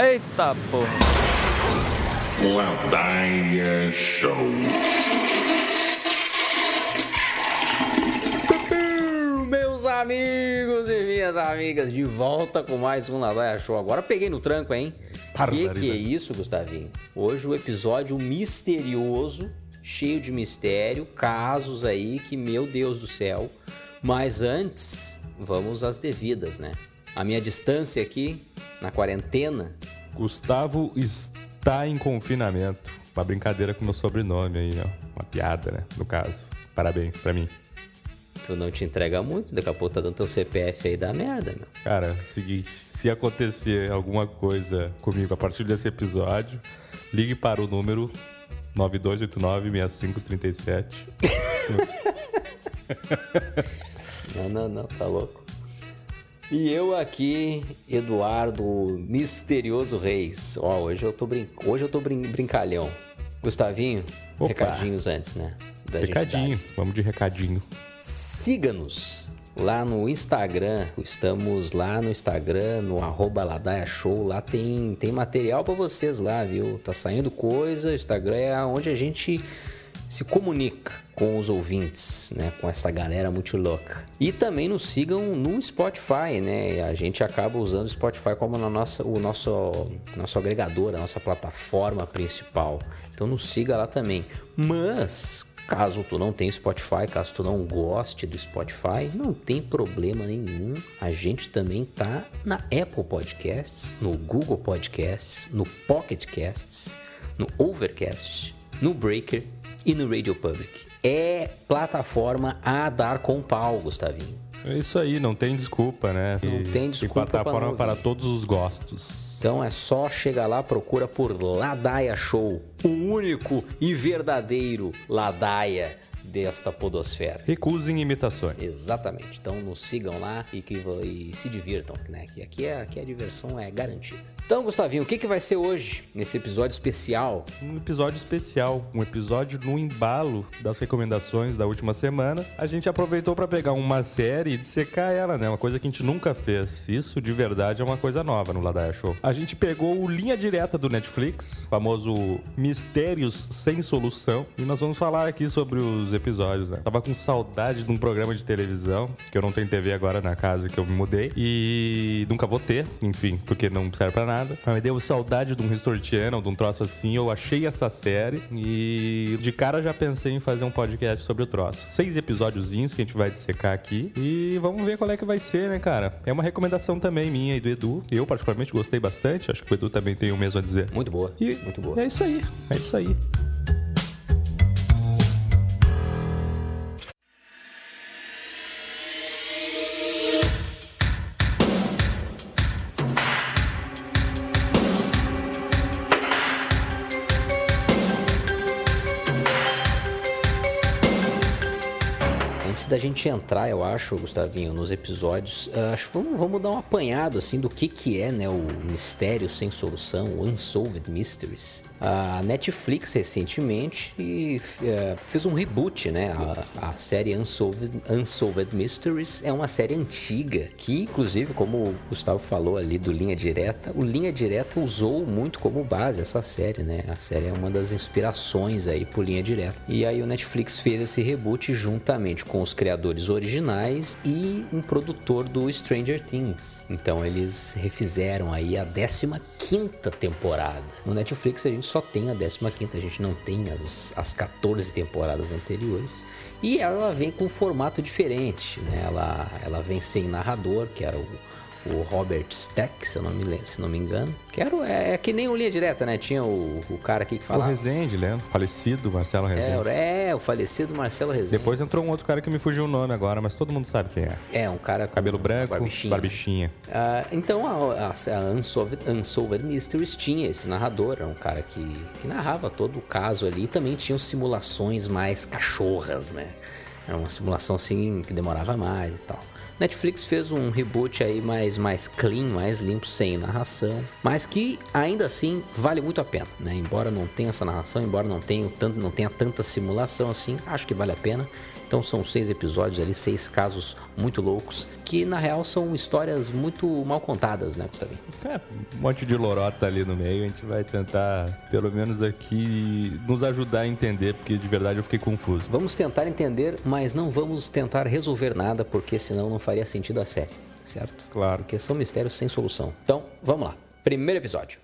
Eita porra! Ladaia Show. Meus amigos e minhas amigas, de volta com mais um Ladaia Show. Agora peguei no tranco, hein? Que que é isso, Gustavinho? Hoje o episódio misterioso, cheio de mistério, casos aí que, meu Deus do céu. Mas antes, vamos às devidas, né? A minha distância aqui, na quarentena, Gustavo está em confinamento. Uma brincadeira com meu sobrenome aí, ó. Uma piada, né? No caso. Parabéns pra mim. tu não te entrega muito, daqui a pouco tá dando teu CPF aí da merda, meu. Cara, seguinte, se acontecer alguma coisa comigo a partir desse episódio, ligue para o número 9289-6537. Não, não, não, tá louco. E eu aqui, Eduardo Misterioso Reis. Ó, hoje eu tô, brin... hoje eu tô brin... brincalhão. Gustavinho, Opa. recadinhos antes, né? Da recadinho, vamos de recadinho. Siga-nos lá no Instagram. Estamos lá no Instagram, no arroba Ladaia Show. Lá tem, tem material pra vocês lá, viu? Tá saindo coisa. O Instagram é onde a gente se comunica com os ouvintes, né? Com essa galera muito louca. E também nos sigam no Spotify, né? A gente acaba usando o Spotify como na nossa, o nosso, nosso agregador, a nossa plataforma principal. Então nos siga lá também. Mas Caso tu não tenha Spotify, caso tu não goste do Spotify, não tem problema nenhum. A gente também tá na Apple Podcasts, no Google Podcasts, no Pocket Casts, no Overcast, no Breaker e no Radio Public. É plataforma a dar com pau, Gustavinho. É isso aí, não tem desculpa, né? Não E- tem desculpa E plataforma para ouvir. todos os gostos. Então é só chegar lá, procura por Ladaia Show, o único e verdadeiro Ladaia desta podosfera. Recusem imitações. Exatamente. Então nos sigam lá e, que, e se divirtam, né? Que aqui, é, aqui a diversão é garantida. Então, Gustavinho, o que, que vai ser hoje, nesse episódio especial? Um episódio especial, um episódio no embalo das recomendações da última semana. A gente aproveitou para pegar uma série e dissecar ela, né? Uma coisa que a gente nunca fez. Isso de verdade é uma coisa nova no Ladaia Show. A gente pegou o linha direta do Netflix, famoso Mistérios sem Solução, e nós vamos falar aqui sobre os episódios, né? Tava com saudade de um programa de televisão, que eu não tenho TV agora na casa que eu me mudei, e nunca vou ter, enfim, porque não serve pra nada. Mas me deu saudade de um History Channel, de um troço assim. Eu achei essa série e de cara já pensei em fazer um podcast sobre o troço. Seis episódiozinhos que a gente vai dissecar aqui e vamos ver qual é que vai ser, né, cara? É uma recomendação também minha e do Edu. Eu, particularmente, gostei bastante. Acho que o Edu também tem o mesmo a dizer. Muito boa, E muito boa. é isso aí, é isso aí. Da gente entrar, eu acho, Gustavinho, nos episódios, ah, acho vamos, vamos dar um apanhado assim do que que é, né, o mistério sem solução, Unsolved Mysteries. A Netflix recentemente eh, fez um reboot, né? A, a série Unsolved, Unsolved Mysteries é uma série antiga que, inclusive, como o Gustavo falou ali do Linha Direta, o Linha Direta usou muito como base essa série, né? A série é uma das inspirações aí por Linha Direta. E aí o Netflix fez esse reboot juntamente com os criadores originais e um produtor do Stranger Things. Então eles refizeram aí a 15 quinta temporada. No Netflix a gente só tem a 15 quinta, a gente não tem as, as 14 temporadas anteriores. E ela vem com um formato diferente, né? Ela, ela vem sem narrador, que era o, o Robert Stack, se eu não me, se não me engano. Que era, o- é, é que nem o Linha Direta, né? Tinha o, o cara aqui que O falava. Rezende, Leandro. Falecido Marcelo Rezende. É, é, o falecido Marcelo Rezende. Depois entrou um outro cara que me fugiu o nome agora, mas todo mundo sabe quem é. É, um cara com Cabelo branco, barbichinha. barbichinha. Ah, então a, a, a Unsolved, Unsolved Mysteries tinha esse narrador, era um cara que, que narrava todo o caso ali e também tinham simulações mais cachorras, né? Era uma simulação assim que demorava mais e tal. Netflix fez um reboot aí mais, mais clean, mais limpo, sem narração, mas que ainda assim vale muito a pena, né? Embora não tenha essa narração, embora não tenha, tanto, não tenha tanta simulação assim, acho que vale a pena. Então são seis episódios ali, seis casos muito loucos, que na real são histórias muito mal contadas, né, Gustavinho? É, um monte de lorota ali no meio, a gente vai tentar, pelo menos aqui, nos ajudar a entender, porque de verdade eu fiquei confuso. Vamos tentar entender, mas não vamos tentar resolver nada, porque senão não faria sentido a série, certo? Claro. Porque são mistérios sem solução. Então, vamos lá. Primeiro episódio.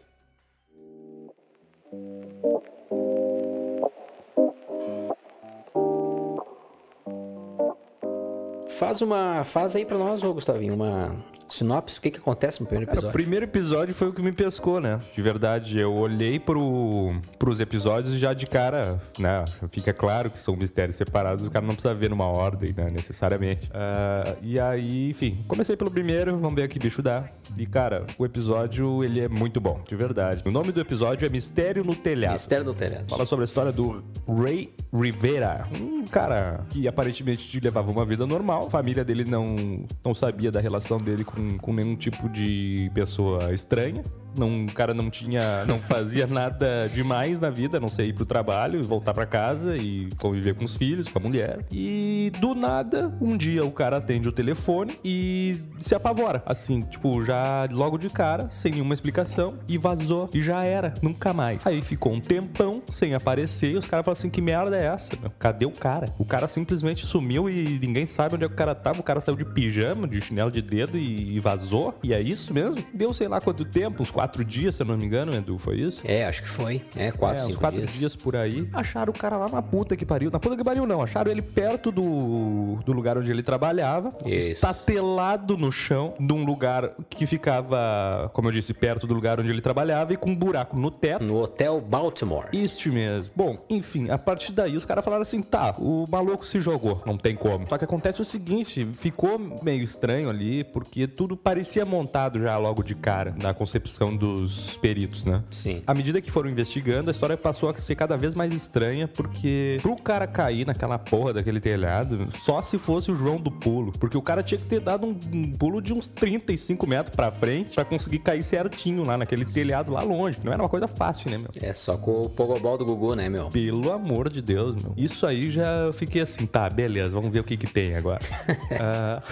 Faz uma. Faz aí pra nós, ô Gustavinho, uma sinopse. O que, que acontece no primeiro episódio? o primeiro episódio foi o que me pescou, né? De verdade, eu olhei pro, pros episódios já de cara, né? Fica claro que são mistérios separados, o cara não precisa ver numa ordem, né? Necessariamente. Uh, e aí, enfim, comecei pelo primeiro, vamos ver o que bicho dá. E, cara, o episódio, ele é muito bom, de verdade. O nome do episódio é Mistério no Telhado. Mistério no Telhado. Fala sobre a história do Ray Rivera, um cara que aparentemente levava uma vida normal. A família dele não, não sabia da relação dele com, com nenhum tipo de pessoa estranha. Não, o cara não tinha, não fazia nada demais na vida, a não sei ir pro trabalho e voltar para casa e conviver com os filhos, com a mulher. E do nada, um dia o cara atende o telefone e se apavora, assim, tipo, já logo de cara, sem nenhuma explicação e vazou e já era, nunca mais. Aí ficou um tempão sem aparecer e os caras falaram assim: "Que merda é essa? Meu? Cadê o cara?" O cara simplesmente sumiu e ninguém sabe onde é que o cara tava. O cara saiu de pijama, de chinelo de dedo e, vazou. E é isso mesmo? Deu sei lá quanto tempo, uns quatro dias, se eu não me engano, Edu, foi isso? É, acho que foi. É, quatro, é, cinco quatro dias. dias por aí. Acharam o cara lá na puta que pariu. Na puta que pariu, não. Acharam ele perto do, do lugar onde ele trabalhava. Isso. Estatelado no chão, num lugar que ficava, como eu disse, perto do lugar onde ele trabalhava e com um buraco no teto. No Hotel Baltimore. Isso mesmo. Bom, enfim, a partir daí os caras falaram assim: tá, o maluco se jogou, não tem como. Só que acontece o seguinte: ficou meio estranho ali, porque tudo parecia montado já logo de cara na concepção dos peritos, né? Sim. À medida que foram investigando, a história passou a ser cada vez mais estranha, porque pro cara cair naquela porra daquele telhado, só se fosse o João do pulo. Porque o cara tinha que ter dado um, um pulo de uns 35 metros pra frente pra conseguir cair certinho lá naquele telhado lá longe. Não era uma coisa fácil, né, meu? É só com o pogobol do Gugu, né, meu? Pelo amor de Deus, meu. Isso aí já eu fiquei assim, tá, beleza, vamos ver o que que tem agora. Ah,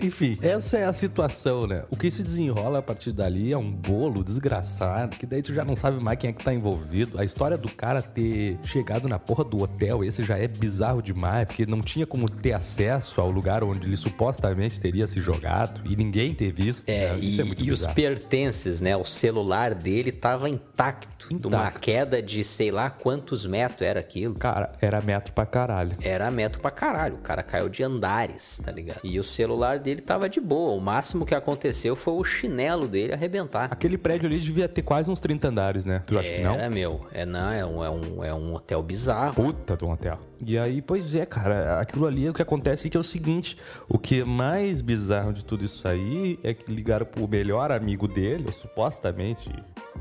Enfim, essa é a situação, né? O que se desenrola a partir dali é um bolo desgraçado, que daí tu já não sabe mais quem é que tá envolvido. A história do cara ter chegado na porra do hotel, esse já é bizarro demais, porque não tinha como ter acesso ao lugar onde ele supostamente teria se jogado e ninguém ter visto. É, né? e, Isso é muito e os pertences, né? O celular dele tava intacto. De uma Intacto. queda de sei lá quantos metros era aquilo. Cara, era metro pra caralho. Era metro pra caralho. O cara caiu de andares, tá ligado? E o celular dele tava de boa. O máximo que aconteceu foi o chinelo dele arrebentar. Aquele prédio ali devia ter quase uns 30 andares, né? Tu acha que não? Era, meu. É, não, é um, é, um, é um hotel bizarro. Puta de um hotel. E aí, pois é, cara, aquilo ali, o que acontece é que é o seguinte, o que é mais bizarro de tudo isso aí é que ligaram pro melhor amigo dele, ou supostamente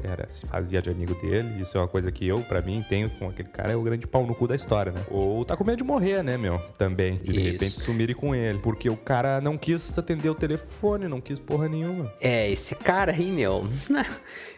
era, se fazia de amigo dele, isso é uma coisa que eu, pra mim, tenho com aquele cara, é o grande pau no cu da história, né? Ou tá com medo de morrer, né, meu? Também, de, de repente sumirem com ele, porque o cara não quis atender o telefone, não quis porra nenhuma. É, esse cara aí, meu.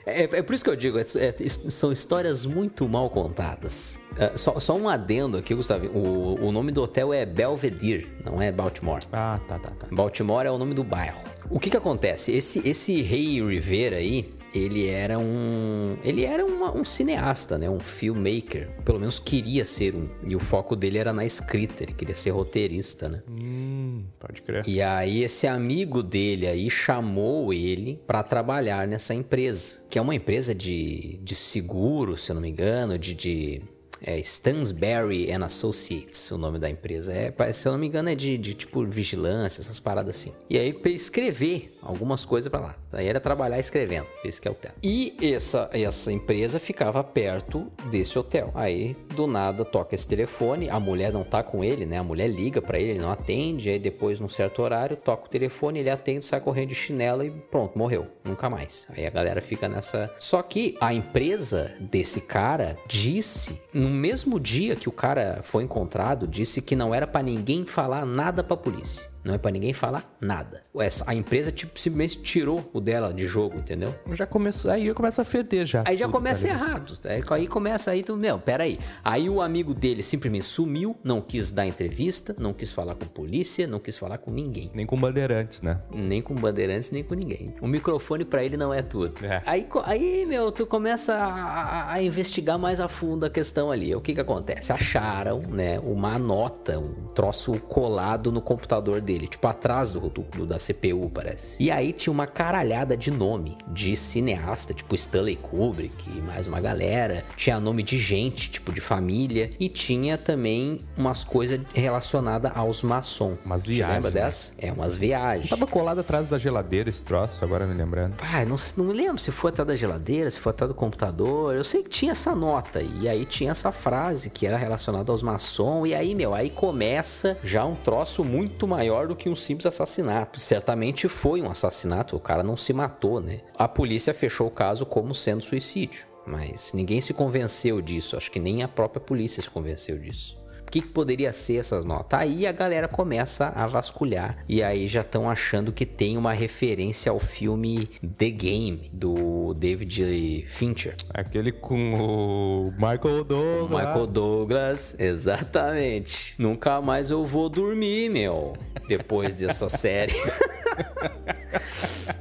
É, é por isso que eu digo, é- é- são histórias muito mal contadas. É, só, só um adendo aqui, Gustavo. O, o nome do hotel é Belvedere, não é Baltimore. Ah, tá, tá, tá. Baltimore é o nome do bairro. O que que acontece? Esse, esse Rei Rivera aí, ele era um. Ele era uma- um cineasta, né? Um filmmaker. Pelo menos queria ser um. E o foco dele era na escrita, ele queria ser roteirista, né? Hum, pode crer. E aí esse amigo dele aí chamou ele pra trabalhar nessa empresa, que é uma empresa de, de seguro, se eu não me engano, de, de é, Stansberry and Associates, o nome da empresa. É, se eu não me engano é de, de tipo vigilância, essas paradas assim. E aí ele escrever algumas coisas pra lá. Aí era trabalhar escrevendo, esse que é o tema. E essa, essa empresa ficava perto desse hotel. Aí do nada toca esse telefone, a mulher não tá com ele, né? A mulher liga pra ele, ele não atende, aí depois num certo horário toca o telefone, ele atende, sai correndo de chinelo e pronto, morreu, nunca mais. Aí a galera fica nessa. Só que a empresa desse cara disse, no mesmo dia que o cara foi encontrado, disse que não era pra ninguém falar nada pra polícia. Não é para ninguém falar nada. Essa, a empresa, tipo, simplesmente tirou o dela de jogo, entendeu? Já começou, aí começa a feder já. Aí já começa tá errado. Aí, aí começa aí, tu, meu, peraí. Aí o amigo dele simplesmente sumiu, não quis dar entrevista, não quis falar com polícia, não quis falar com ninguém. Nem com bandeirantes, né? Nem com bandeirantes, nem com ninguém. O microfone para ele não é tudo. É. Aí, aí, meu, tu começa a, a, investigar mais a fundo a questão ali. O que que acontece? Acharam, né, uma nota, um troço colado no computador dele, tipo atrás do, do da CPU, parece. E aí tinha uma caralhada de nome de cineasta, tipo Stanley Kubrick e mais uma galera. Tinha nome de gente, tipo de família. E tinha também umas coisas relacionadas aos maçons. Umas viagens. Você lembra né? dessa? É, umas viagens. Tava colado atrás da geladeira esse troço, agora me lembrando. Pai, não, não me lembro se foi atrás da geladeira, se foi atrás do computador. Eu sei que tinha essa nota. E aí tinha essa frase que era relacionada aos maçons. E aí, meu, aí começa já um troço muito maior do que um simples assassinato. Certamente foi um assassinato, o cara não se matou, né? A polícia fechou o caso como sendo suicídio, mas ninguém se convenceu disso, acho que nem a própria polícia se convenceu disso que, que poderia ser essas notas? Aí a galera começa a vasculhar e aí já estão achando que tem uma referência ao filme The Game do David Fincher. Aquele com o Michael Douglas. Michael Douglas, exatamente. Nunca mais eu vou dormir, meu, depois dessa série.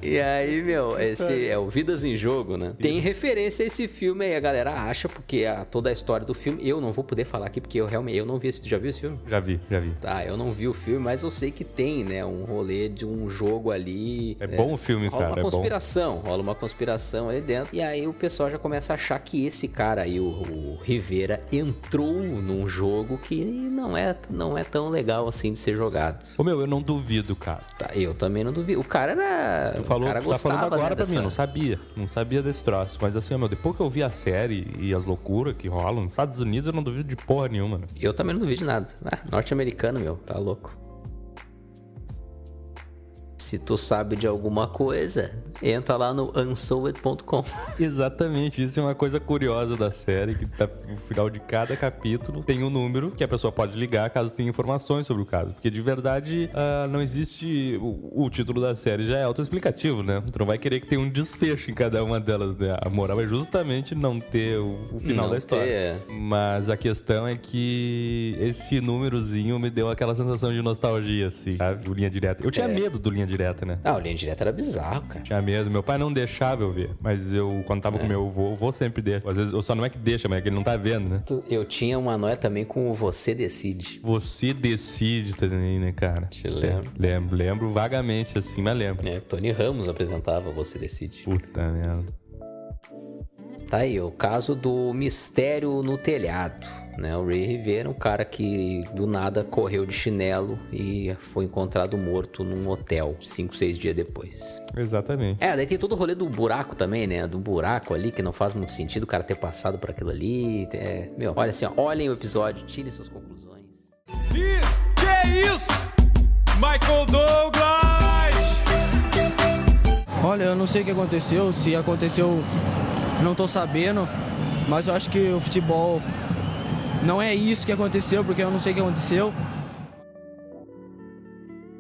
e aí, meu, esse é o Vidas em Jogo, né? Tem referência a esse filme aí, a galera acha, porque a, toda a história do filme, eu não vou poder falar aqui, porque eu realmente eu não vi esse. Tu já viu esse filme? Já vi, já vi. Tá, eu não vi o filme, mas eu sei que tem, né? Um rolê de um jogo ali. É, é bom o filme, rola cara. Rola uma é conspiração, bom. rola uma conspiração ali dentro. E aí o pessoal já começa a achar que esse cara aí, o, o Rivera, entrou num jogo que não é, não é tão legal assim de ser jogado. Ô meu, eu não duvido, cara. Tá, eu também não duvido. O cara era. Tu falou, o cara tá falando agora né, pra dessa... mim, eu não sabia. Não sabia desse troço. Mas assim, meu, depois que eu vi a série e as loucuras que rolam nos Estados Unidos, eu não duvido de porra nenhuma. Eu também não duvido nada. Ah, norte-americano, meu, tá louco. Se tu sabe de alguma coisa, entra lá no unsolved.com. Exatamente, isso é uma coisa curiosa da série, que tá, no final de cada capítulo tem um número que a pessoa pode ligar caso tenha informações sobre o caso. Porque de verdade uh, não existe. O, o, título da série já é autoexplicativo, né? Tu não vai querer que tenha um desfecho em cada uma delas, né? A moral é justamente não ter o, o final não da história. Ter. É. Mas a questão é que esse númerozinho me deu aquela sensação de nostalgia, assim, sabe? Do linha direta. Eu tinha é. medo do linha direta, né? Ah, o linha direta era bizarro, cara. Tinha medo. Meu pai não deixava eu ver. Mas eu, quando tava é. com meu avô, o avô sempre deixa. Às vezes, eu só não é que deixa, mas é que ele não tá vendo, né? Eu tinha uma noia também com o Você Decide. Você Decide também, né, cara? Te lembro. Lembro, lembro vagamente, assim, mas lembro. É, Tony Ramos apresentava Você Decide. Puta merda. Tá aí, o caso do mistério no telhado. Né? O Ray Rivera, um cara que do nada correu de chinelo e foi encontrado morto num hotel cinco, seis dias depois. Exatamente. É, daí tem todo o rolê do buraco também, né? Do buraco ali, que não faz muito sentido o cara ter passado por aquilo ali. É, meu, olha assim, ó, olhem o episódio, tirem suas conclusões. E que é isso? Michael Douglas! Olha, eu não sei o que aconteceu, se aconteceu, não tô sabendo, mas eu acho que o futebol não é isso que aconteceu, porque eu não sei o que aconteceu.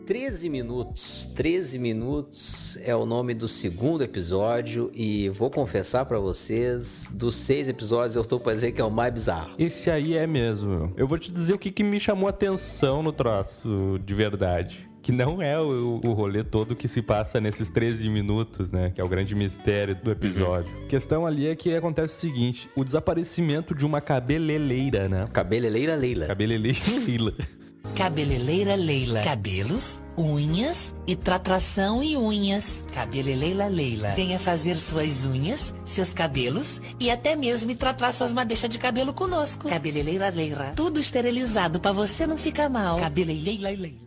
13 minutos, 13 minutos é o nome do segundo episódio e vou confessar para vocês, dos seis episódios eu tô pra dizer que é o mais bizarro. Esse aí é mesmo. Eu vou te dizer o que, que me chamou a atenção no troço de verdade que não é o, o rolê todo que se passa nesses 13 minutos, né? Que é o grande mistério do episódio. Uhum. A questão ali é que acontece o seguinte: o desaparecimento de uma cabeleleira, né? Cabeleleira Leila. Cabeleleira Leila. Cabeleleira Leila. Cabelos, unhas e tratração e unhas. Cabeleleira Leila. Venha fazer suas unhas, seus cabelos e até mesmo tratar suas madeixas de cabelo conosco. Cabeleleira Leila. Tudo esterilizado para você não ficar mal. Cabeleleira Leila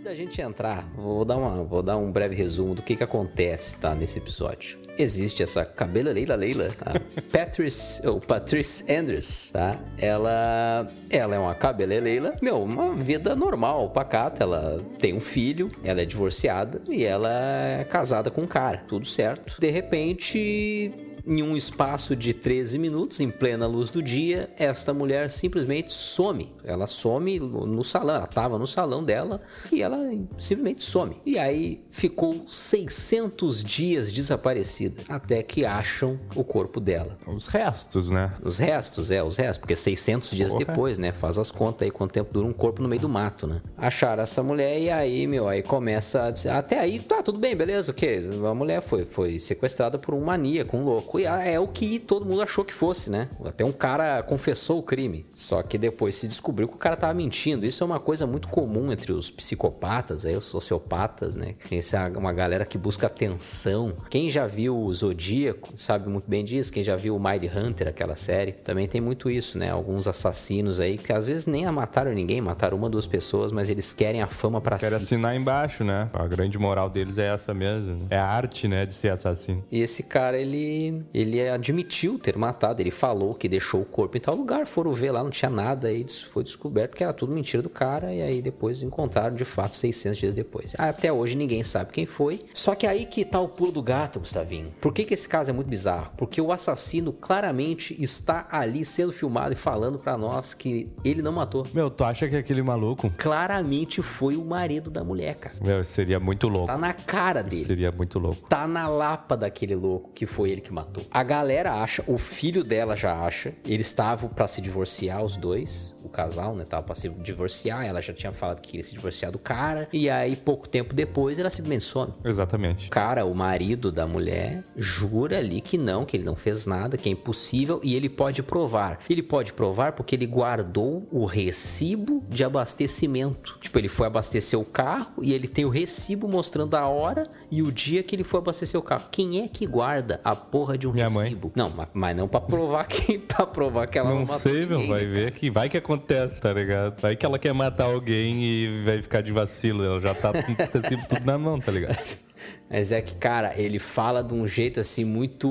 antes da gente entrar, vou dar, uma, vou dar um breve resumo do que, que acontece tá, nesse episódio. Existe essa cabela Leila Leila, tá? Patrice, ou Patrice Anders, tá? Ela, ela é uma cabeleleila, meu, uma vida normal, pacata. Ela tem um filho, ela é divorciada e ela é casada com um cara, tudo certo. De repente, em um espaço de 13 minutos, em plena luz do dia, esta mulher simplesmente some. Ela some no salão, ela estava no salão dela e ela simplesmente some. E aí ficou 600 dias desaparecida, até que acham o corpo dela. Os restos, né? Os restos, é, os restos, porque 600 dias Porra. depois, né? Faz as contas aí quanto tempo dura um corpo no meio do mato, né? Acharam essa mulher e aí, meu, aí começa a dizer, até aí, tá, tudo bem, beleza, o quê? A mulher foi, foi sequestrada por um maníaco, um louco. É o que todo mundo achou que fosse, né? Até um cara confessou o crime. Só que depois se descobriu que o cara tava mentindo. Isso é uma coisa muito comum entre os psicopatas, aí, os sociopatas, né? Essa é uma galera que busca atenção. Quem já viu o Zodíaco sabe muito bem disso. Quem já viu o Mind Hunter, aquela série, também tem muito isso, né? Alguns assassinos aí que às vezes nem mataram ninguém, mataram uma, duas pessoas, mas eles querem a fama pra Quero si. assinar embaixo, né? A grande moral deles é essa mesmo. né? É a arte, né, de ser assassino. E esse cara, ele, ele admitiu ter matado. Ele falou que deixou o corpo em tal lugar. Foram ver lá, não tinha nada. Aí foi descoberto que era tudo mentira do cara. E aí depois encontraram de fato 600 dias depois. Até hoje ninguém sabe quem foi. Só que aí que tá o pulo do gato, Gustavinho. Por que, que esse caso é muito bizarro? Porque o assassino claramente está ali sendo filmado e falando pra nós que ele não matou. Meu, tu acha que aquele maluco... Claramente foi o marido da mulher, cara. Meu, seria muito louco. Tá na cara dele. Seria muito louco. tá na lapa daquele louco que foi ele que matou. A galera acha, o filho dela já acha, eles estavam pra se divorciar os dois, o casal, né, tava pra se divorciar, ela já tinha falado que queria se divorciar do cara, e aí pouco tempo depois ela simplesmente some. Exatamente. O cara, o marido da mulher, jura ali que não, que ele não fez nada, que é impossível e ele pode provar. Ele pode provar porque ele guardou o recibo de abastecimento. Tipo, ele foi abastecer o carro e ele tem o recibo mostrando a hora e o dia que ele foi abastecer o carro. Quem é que guarda a porra de um Minha mãe. recibo? Não, mas, não pra provar que para provar que ela não, Não matou sei, meu, vai né, ver que vai que acontece, tá ligado? Vai que ela quer matar alguém e vai ficar de vacilo, ela já tá com o recibo tudo na mão, tá ligado? Mas é que, cara, ele fala de um jeito assim muito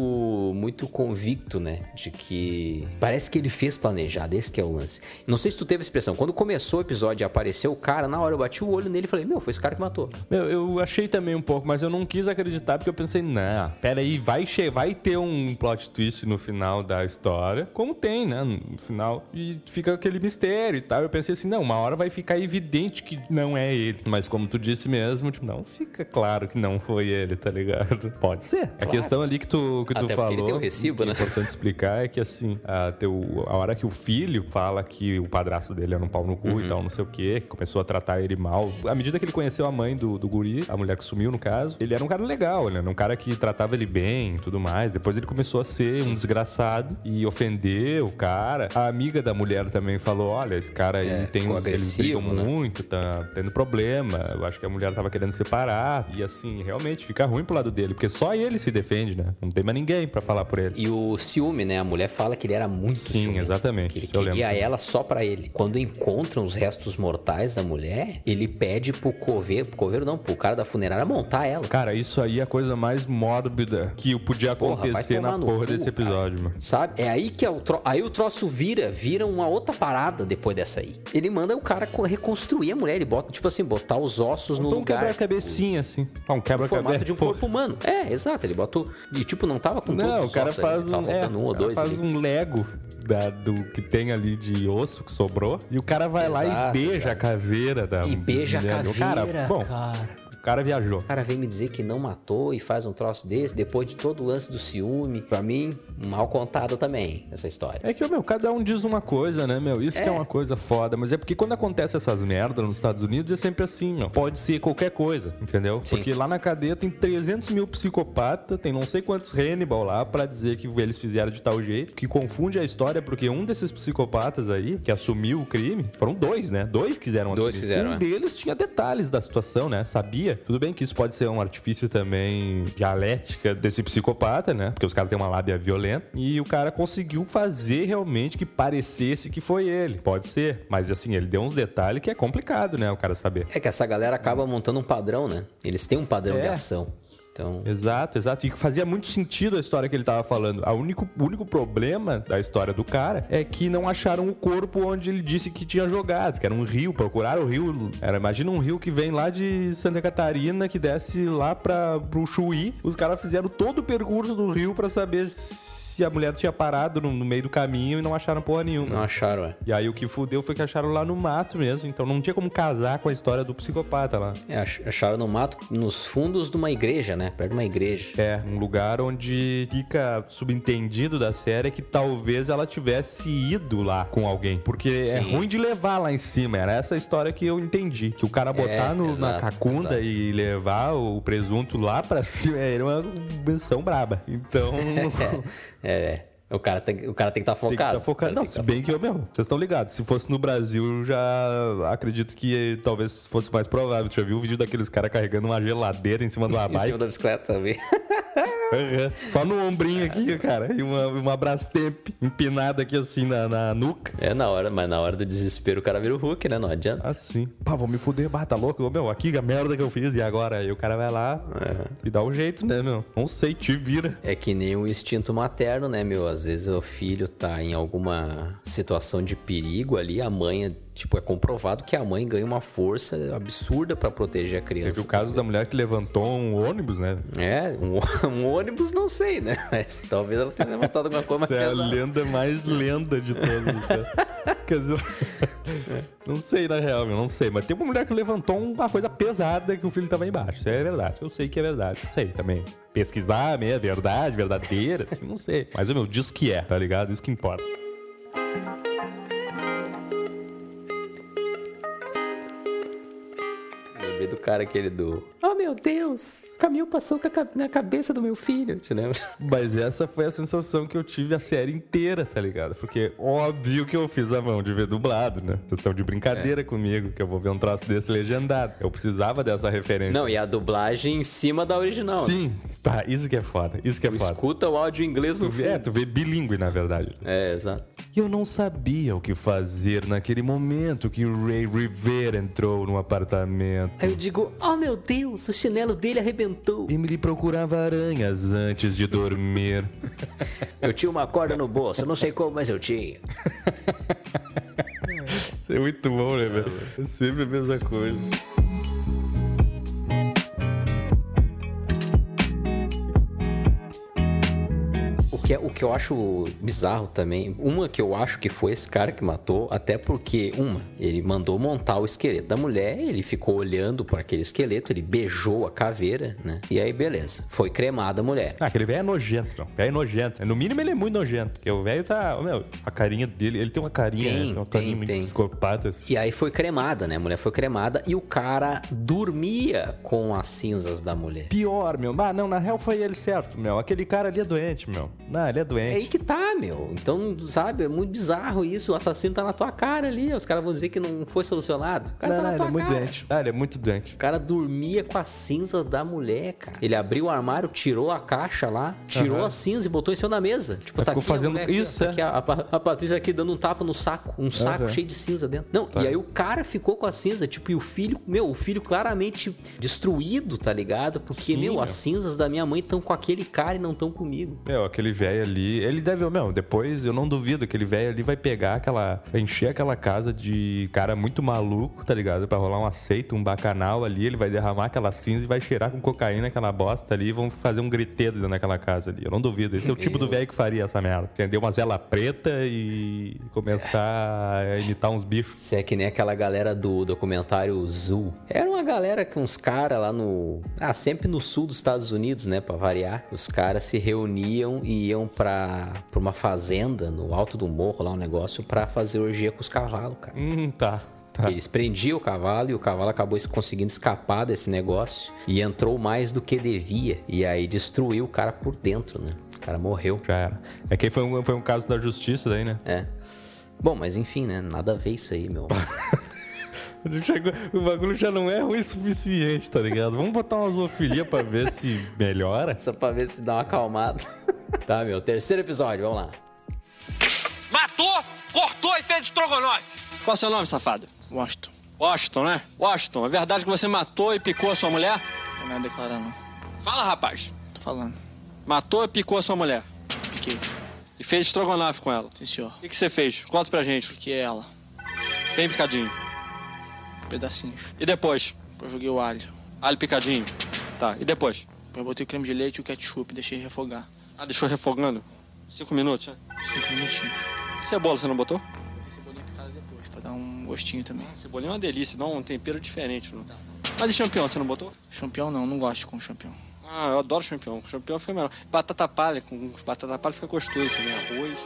muito convicto, né? De que parece que ele fez planejado, esse que é o lance. Não sei se tu teve essa expressão. Quando começou o episódio e apareceu o cara, na hora eu bati o olho nele e falei: "Meu, foi esse cara que matou". Meu, eu achei também um pouco, mas eu não quis acreditar porque eu pensei, não, pera aí, vai, che vai ter um plot twist no final da história, como tem, né, no final, e fica aquele mistério e tal. Eu pensei assim, não, uma hora vai ficar evidente que não é ele. Mas como tu disse mesmo, tipo, não fica claro que não foi ele, tá ligado? Pode ser. A questão ali que tu, que tu Até porque falou, ele tem o recibo, que né? é importante explicar é que assim, a, teu, a hora que o filho fala que o padrasto dele era um pau no cu Uhum. e tal, não sei o que, que começou a tratar ele mal. À medida que ele conheceu a mãe do, do guri, a mulher que sumiu no caso, ele era um cara legal, ele era um cara que tratava ele bem e tudo mais. Depois ele começou a ser um desgraçado e ofender o cara. A amiga da mulher também falou: olha, esse cara aí É, tem ficou uns. Eles agressivo, brigam né? muito, tá tendo problema. Eu acho que a mulher tava querendo separar. E assim, realmente fica ruim pro lado dele, porque só ele se defende, né? Não tem mais ninguém pra falar por ele. E o ciúme, né? A mulher fala que ele era muito Sim, ciumento, exatamente, Que ele queria lembro. ela só pra ele. Quando encontram os restos mortais da mulher, ele pede pro coveiro, pro coveiro não, pro cara da funerária montar ela. Cara, isso aí é a coisa mais mórbida que podia Porra, acontecer tomar na no porra cu, desse cara. episódio, mano. Sabe? É aí que é o tro... aí o troço vira, vira uma outra parada depois dessa aí. Ele manda o cara co- reconstruir a mulher, ele bota, tipo assim, botar os ossos no Então um lugar. quebra-cabecinha, assim. Ah, um No quebra-cabeça. Formato de um Pô, corpo humano. É, exato. Ele botou. E tipo, não tava com Não, o cara ossos ali, faz um, Tava é, um ou dois faz ali. um Lego da- do que tem ali de osso que sobrou. E o cara vai lá Exato, e beija cara. a caveira da E beija a mulher. caveira, cara, bom, cara. O cara viajou. O cara vem me dizer que não matou e faz um troço desse depois de todo o lance do ciúme. Pra mim, mal contado também, essa história. É que, meu, cada um diz uma coisa, né, meu? Isso que é uma coisa foda. Mas é porque quando acontece essas merdas nos Estados Unidos, é sempre assim, meu. Pode ser qualquer coisa, entendeu? Sim. Porque lá na cadeia tem 300 mil psicopatas, tem não sei quantos Hannibal lá pra dizer que eles fizeram de tal jeito, que confunde a história, porque um desses psicopatas aí, que assumiu o crime, foram dois, né? Dois quiseram Dois assumir. fizeram, Um é. deles tinha detalhes da situação, né? Sabia. Tudo bem que isso pode ser um artifício também dialética desse psicopata, né? Porque os caras têm uma lábia violenta. E o cara conseguiu fazer realmente que parecesse que foi ele. Pode ser. Mas assim, ele deu uns detalhes que é complicado, né? O cara saber. É que essa galera acaba montando um padrão, né? Eles têm um padrão É. de ação. Então, Exato, exato. E fazia muito sentido a história que ele tava falando. A único, o único problema da história do cara é que não acharam o corpo onde ele disse que tinha jogado, que era um rio. Procuraram o rio. Era, imagina um rio que vem lá de Santa Catarina, que desce lá pra, pro Chuí. Os caras fizeram todo o percurso do rio pra saber se a mulher tinha parado no, no meio do caminho e não acharam porra nenhuma. não acharam, é. E aí o que fudeu foi que acharam lá no mato mesmo. Então não tinha como casar com a história do psicopata lá. É, ach- acharam no mato, nos fundos de uma igreja, né? Perto de uma igreja. É, um lugar onde fica subentendido da série que talvez ela tivesse ido lá com alguém. Porque é Sim. ruim de levar lá em cima. Era essa história que eu entendi. Que o cara botar no- na exato, cacunda exato. e levar o presunto lá pra cima era uma menção braba. Então. É, é. O cara tem, o cara tem que estar Tem que focado. estar focado. Não, se que bem que eu, meu, vocês estão ligados. Se fosse no Brasil, eu já acredito que eh, talvez fosse mais provável. Já viu o vídeo daqueles caras carregando uma geladeira em cima de uma tá em bike? cima da bicicleta também. Aham. Só no ombrinho aqui, cara. E uma, uma Brastemp empinada aqui assim na, na nuca. É na hora, mas na hora do desespero o cara vira o Hulk, né? Não adianta. Assim. Pá, vou me fuder, bah, tá louco? Meu, aqui a merda que eu fiz. E agora? Aí o cara vai lá e dá um jeito, né, meu? Não sei, te vira. É que nem o instinto materno, né, meu? Às vezes o filho tá em alguma situação de perigo ali, a mãe, é, tipo, é comprovado que a mãe ganha uma força absurda pra proteger a Teve criança. o caso da mulher que levantou um ônibus, né? É, um, um ônibus não sei, né? Mas talvez ela tenha levantado alguma coisa mais é a lenda mais lenda de todas. né? Quer dizer, não sei na real, meu, não sei. Mas tem uma mulher que levantou uma coisa pesada que o filho tava embaixo. Isso é verdade. Eu sei que é verdade. Não sei também. Pesquisar, né? É verdade, verdadeira, assim, não sei. Mas, meu, diz que é, tá ligado? Isso que importa. Lembrei do cara aquele do. Oh meu Deus! O caminhão passou na cabeça do meu filho. Te lembra? Mas essa foi a sensação que eu tive a série inteira, tá ligado? Porque óbvio que eu fiz a mão de ver dublado, né? Vocês estão de brincadeira comigo, que eu vou ver um troço desse legendado. Eu precisava dessa referência. Não, e a dublagem em cima da original. né? Sim. Pá, isso que é foda. Isso que é Tu foda. escuta o áudio em inglês no vê, é, tu vê bilíngue, na verdade. É, exato. E eu não sabia o que fazer naquele momento que o Ray Rivera entrou no apartamento. Aí eu digo, oh meu Deus, o chinelo dele arrebentou. Emily procurava aranhas antes de dormir. Eu tinha uma corda no bolso, não sei como, mas eu tinha. Isso é muito bom, né, velho? É sempre a mesma coisa. Que, é, o que eu acho bizarro também, uma que eu acho que foi esse cara que matou, até porque, uma, ele mandou montar o esqueleto da mulher, ele ficou olhando para aquele esqueleto, ele beijou a caveira, né? E aí, beleza, foi cremada a mulher. Ah, aquele velho é nojento, não. Velho é nojento. No mínimo ele é muito nojento. Porque o velho tá. Meu, a carinha dele. Ele tem uma carinha, Tem, né? uma tem, carinha tem. psicopata. assim. E aí foi cremada, né? A mulher foi cremada e o cara dormia com as cinzas da mulher. Pior, meu. Ah, não, na real foi ele certo, meu. Aquele cara ali é doente, meu. Não, ele é É aí doente. que tá, meu. Então, sabe, é muito bizarro isso. O assassino tá na tua cara ali. Os caras vão dizer que não foi solucionado. O cara Não, tá não, ele é muito cara. doente. Ah, ele é muito doente. O cara dormia com as cinzas da mulher, cara. Ele abriu o armário, tirou a caixa lá, tirou Aham. as cinzas e botou em cima da mesa. Tipo, tá ficou aqui a fazendo mulher aqui, isso, tá é. aqui a, a- a Patrícia aqui dando um tapa no saco, um saco Aham. cheio de cinza dentro. Não, e aí o cara ficou com a cinza, tipo, e o filho, meu, o filho claramente destruído, tá ligado? Porque, Sim, meu, meu. as cinzas da minha mãe estão com aquele cara e não estão comigo. Meu, aquele velho ali, ele deve, meu, depois eu não duvido, aquele velho ali vai pegar aquela, encher aquela casa de cara muito maluco, tá ligado? Pra rolar um aceito, um bacanal ali, ele vai derramar aquela cinza e vai cheirar com cocaína aquela bosta ali e vão fazer um griteiro dentro daquela casa ali. Eu não duvido, esse é o tipo do velho que faria essa merda. Acender uma vela preta e começar a imitar uns bichos. Isso é que nem aquela galera do documentário Zoo. Era uma galera com uns caras lá no. Ah, sempre no sul dos Estados Unidos, né? Pra variar. Os caras se reuniam e iam pra, pra uma fazenda no alto do morro lá, um negócio, pra fazer orgia com os cavalos, cara. Hum, tá. Tá. Eles prendiam o cavalo e o cavalo acabou conseguindo escapar desse negócio e entrou mais do que devia. E aí destruiu o cara por dentro, né? O cara morreu. Já era. É que foi um, foi um caso da justiça daí, né? É. Bom, mas enfim, né? Nada a ver isso aí, meu. O bagulho já não é ruim o suficiente, tá ligado? Vamos botar uma zoofilia pra ver se melhora. Só pra ver se dá uma acalmada. Tá, meu. Terceiro episódio, vamos lá. Matou, cortou e fez estrogonofe. Qual é o seu nome, safado? Washington. Washington, né? Washington, é verdade que você matou e picou a sua mulher? Não nada a declarar, não. Fala, rapaz. Tô falando. Matou e picou a sua mulher. Piquei. E fez estrogonofe com ela. Sim, senhor. O que, que você fez? Conta pra gente. Piquei ela. Bem picadinho. Pedacinhos. E depois? Eu joguei o alho. Alho picadinho. Tá, e depois? Eu botei o creme de leite e o ketchup. Deixei refogar. Ah, deixou refogando? Cinco minutos, né? Cinco minutinhos. Cebola você não botou? Botei cebolinha picada depois, pra dar um gostinho também. Cebolinha é uma delícia, dá um tempero diferente. Não? Mas e champignon, você não botou? Champignon não, não gosto com champignon. Ah, eu adoro champignon. Champignon fica melhor. Batata palha, com batata palha fica gostoso também. Arroz.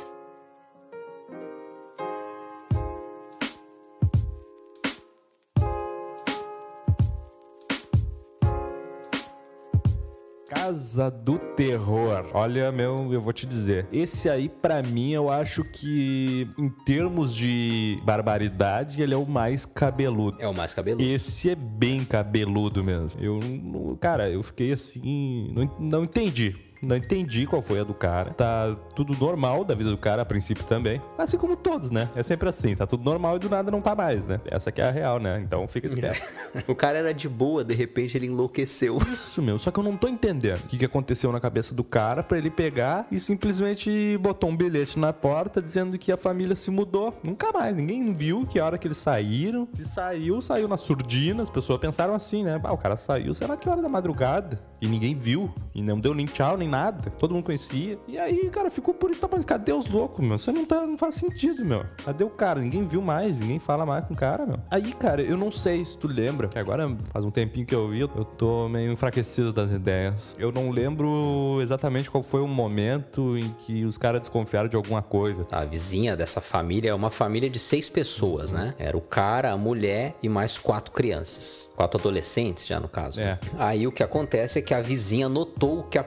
Casa do Terror. Olha, meu, eu vou te dizer. Esse aí, pra mim, eu acho que, em termos de barbaridade, ele é o mais cabeludo. É o mais cabeludo. Esse é bem cabeludo mesmo. Eu, não- cara, eu fiquei assim. Não, não entendi. Não entendi qual foi a do cara. Tá tudo normal da vida do cara, a princípio também. Assim como todos, né? É sempre assim. Tá tudo normal e do nada não tá mais, né? Essa que é a real, né? Então fica esperto. O cara era de boa, de repente ele enlouqueceu. Isso, meu. Só que eu não tô entendendo o que, que aconteceu na cabeça do cara pra ele pegar e simplesmente botou um bilhete na porta dizendo que a família se mudou. Nunca mais. Ninguém viu que a hora que eles saíram. Se saiu, saiu na surdina. As pessoas pensaram assim, né? Ah, o cara saiu, sei lá que hora da madrugada. E ninguém viu. E não deu nem tchau, nem nada. Todo mundo conhecia. E aí, cara, ficou por isso. Tá, mas cadê os loucos, meu? Isso não, tá, não faz sentido, meu. Cadê o cara? Ninguém viu mais. Ninguém fala mais com o cara, meu. Aí, cara, eu não sei se tu lembra. Agora faz um tempinho que eu vi. Eu tô meio enfraquecido das ideias. Eu não lembro exatamente qual foi o momento em que os caras desconfiaram de alguma coisa. A vizinha dessa família é uma família de seis pessoas, né? Era o cara, a mulher e mais quatro crianças. Quatro adolescentes, já no caso. É. Aí o que acontece é que a vizinha notou que a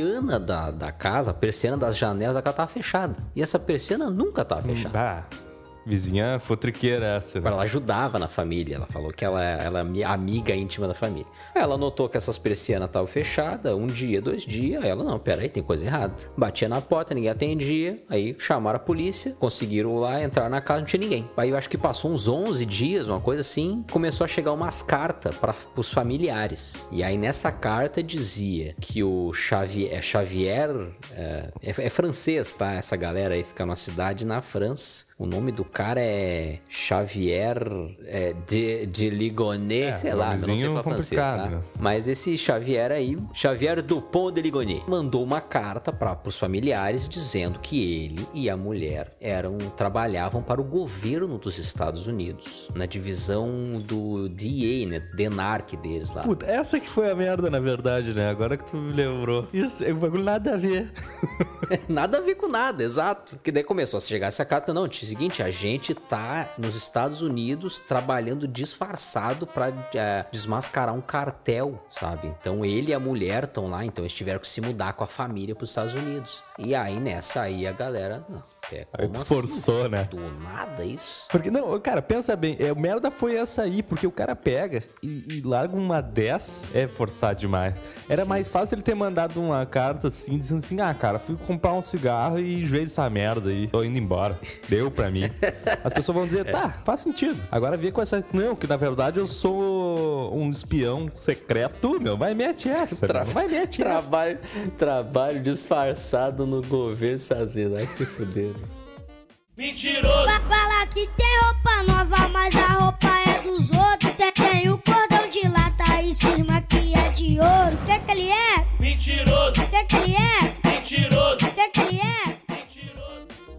persiana da, da casa, a persiana das janelas da casa tava fechada. E essa persiana nunca tava fechada. Ah, vizinha fotriqueira essa, né? Ela ajudava na família, ela falou que ela, ela é mi- amiga íntima da família. Ela notou que essas persianas estavam fechadas, um dia, dois dias, ela, não, peraí, tem coisa errada. Batia na porta, ninguém atendia, aí chamaram a polícia, conseguiram lá entrar na casa, não tinha ninguém. Aí eu acho que passou uns 11 dias, uma coisa assim, começou a chegar umas cartas para os familiares. E aí nessa carta dizia que o Xavier, Xavier é, é, é francês, tá? Essa galera aí fica numa cidade na França. O nome do cara é Xavier é, de, de Ligonet, É, sei lá, eu não sei falar francês, tá? né? Mas esse Xavier aí, Xavier Dupont de Ligonnès, mandou uma carta para os familiares dizendo que ele e a mulher eram trabalhavam para o governo dos Estados Unidos, na divisão do DA, né, DENARC deles lá. Puta, essa que foi a merda, na verdade, né? Agora que tu me lembrou. Isso, é um bagulho nada a ver. Nada a ver com nada, exato. Que daí começou a chegar essa carta, não, é o seguinte, a gente tá nos Estados Unidos trabalhando disfarçado pra eh, desmascarar um cartel, sabe? Então ele e a mulher estão lá, então eles tiveram que se mudar com a família pros Estados Unidos. E aí nessa aí a galera, não, é Aí tu assim? forçou, né? Do nada isso? Porque, não, cara, pensa bem, é, merda foi essa aí, porque o cara pega e, e larga uma 10, é forçar demais. Era mais fácil ele ter mandado uma carta assim, dizendo assim, ah, cara, fui comprar um cigarro e enjoei dessa merda aí, tô indo embora. Deu pra mim. As pessoas vão dizer, tá, faz sentido. Agora vir com essa, não, que na verdade eu sou um espião secreto, meu, vai mete essa, Tra- meu, vai mete essa. Trabalho, trabalho disfarçado no governo sozinho, vai se fuder. Fa- Fala que tem roupa nova, mas a roupa é dos outros. Tem, tem o cordão de lata e cisma que é de ouro. Que que ele é? Mentiroso. Que que ele é? Mentiroso.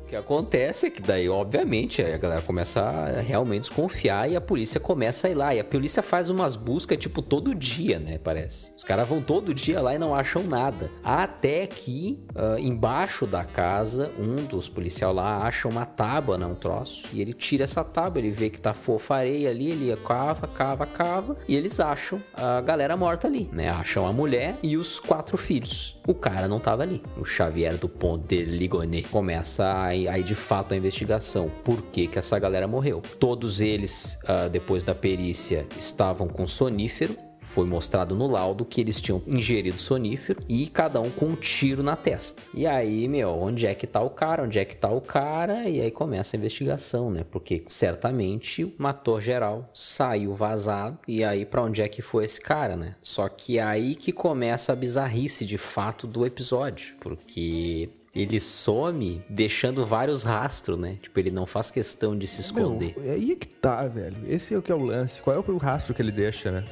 O que acontece é que daí, obviamente, a galera começa a realmente desconfiar e a polícia começa a ir lá. E a polícia faz umas buscas, tipo, todo dia, né? Parece. Os caras vão todo dia lá e não acham nada. Até que, ah, embaixo da casa, um dos policiais lá acha uma tábua, né? Um troço. E ele tira essa tábua, ele vê que tá fofa areia ali, ele cava, cava, cava. E eles acham a galera morta ali, né? Acham a mulher e os quatro filhos. O cara não tava ali. O Xavier do Ponte de Ligonnès começa aí, de fato a investigação. Por que, que essa galera morreu? Todos eles, ah, depois da perícia, estavam com sonífero. foi mostrado no laudo que eles tinham ingerido sonífero e cada um com um tiro na testa. E aí, meu, onde é que tá o cara? Onde é que tá o cara? E aí começa a investigação, né? Porque certamente matou geral, saiu vazado e aí para onde é que foi esse cara, né? Só que aí que começa a bizarrice de fato do episódio, porque ele some deixando vários rastros, né? Tipo, ele não faz questão de se esconder. Meu, é aí que tá, velho. Esse é o que é o lance. Qual é o rastro que ele deixa, né?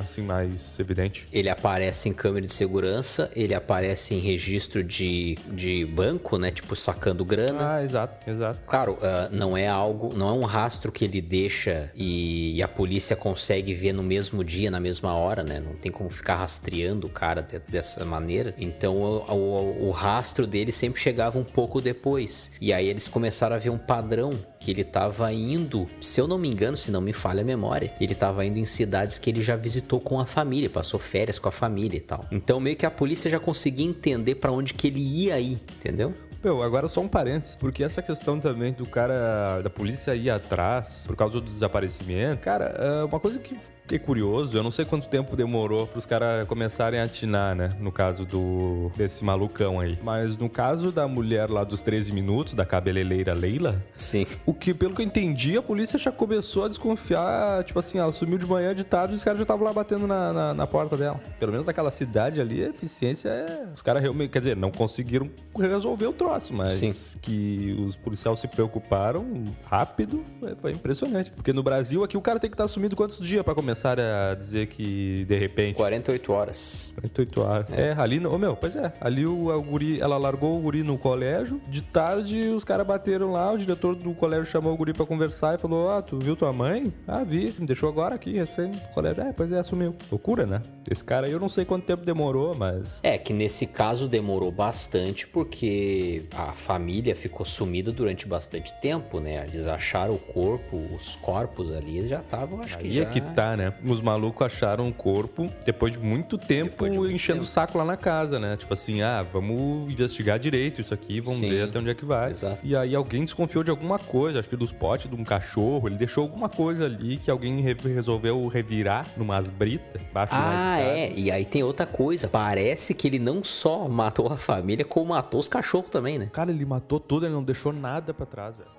Assim, mais evidente. Ele aparece em câmera de segurança, ele aparece em registro de, de banco, né? Tipo, sacando grana. Ah, exato, exato. Claro, uh, não é algo, não é um rastro que ele deixa e, e, a polícia consegue ver no mesmo dia, na mesma hora, né? Não tem como ficar rastreando o cara de, dessa maneira. Então, o, o, o rastro dele sempre chegava um pouco depois. E aí eles começaram a ver um padrão que ele estava indo, se eu não me engano, se não me falha a memória, ele estava indo em cidades que ele já visitou com a família, passou férias com a família e tal. Então meio que a polícia já conseguia entender para onde que ele ia ir, entendeu? Meu, agora só um parênteses, porque essa questão também do cara, da polícia ir atrás por causa do desaparecimento, cara, é uma coisa que é curioso, eu não sei quanto tempo demorou para os caras começarem a atinar, né? No caso do desse malucão aí. Mas no caso da mulher lá dos 13 minutos, da cabeleireira Leila, sim. O que, pelo que eu entendi, a polícia já começou a desconfiar, tipo assim, ela sumiu de manhã de tarde e os caras já estavam lá batendo na, na, na, porta dela. Pelo menos naquela cidade ali, a eficiência é. Os caras realmente, quer dizer, não conseguiram resolver o troço, mas sim. que os policiais se preocuparam rápido, é, foi impressionante. Porque no Brasil aqui o cara tem que estar sumido quantos dias para começar começaram a dizer que de repente. 48 horas. 48 horas. É, é ali. Ô, oh, meu, pois é. Ali o, o guri, ela largou o guri no colégio. De tarde, os caras bateram lá. O diretor do colégio chamou o guri pra conversar e falou: Ah, tu viu tua mãe? Ah, vi. Me deixou agora aqui, recém no colégio. É, pois é, sumiu. Loucura, né? Esse cara aí eu não sei quanto tempo demorou, mas. É, que nesse caso demorou bastante porque a família ficou sumida durante bastante tempo, né? Eles acharam o corpo, os corpos ali, já estavam, acho aí que já. é que tá, né? Os malucos acharam o corpo depois de muito tempo de muito enchendo o saco lá na casa, né? Tipo assim, ah, vamos investigar direito isso aqui, vamos Sim, ver até onde é que vai. Exato. E aí alguém desconfiou de alguma coisa, acho que dos potes de um cachorro, ele deixou alguma coisa ali que alguém resolveu revirar numas britas Ah, é. E aí tem outra coisa, parece que ele não só matou a família, como matou os cachorros também, né? Cara, ele matou tudo, ele não deixou nada para trás, velho.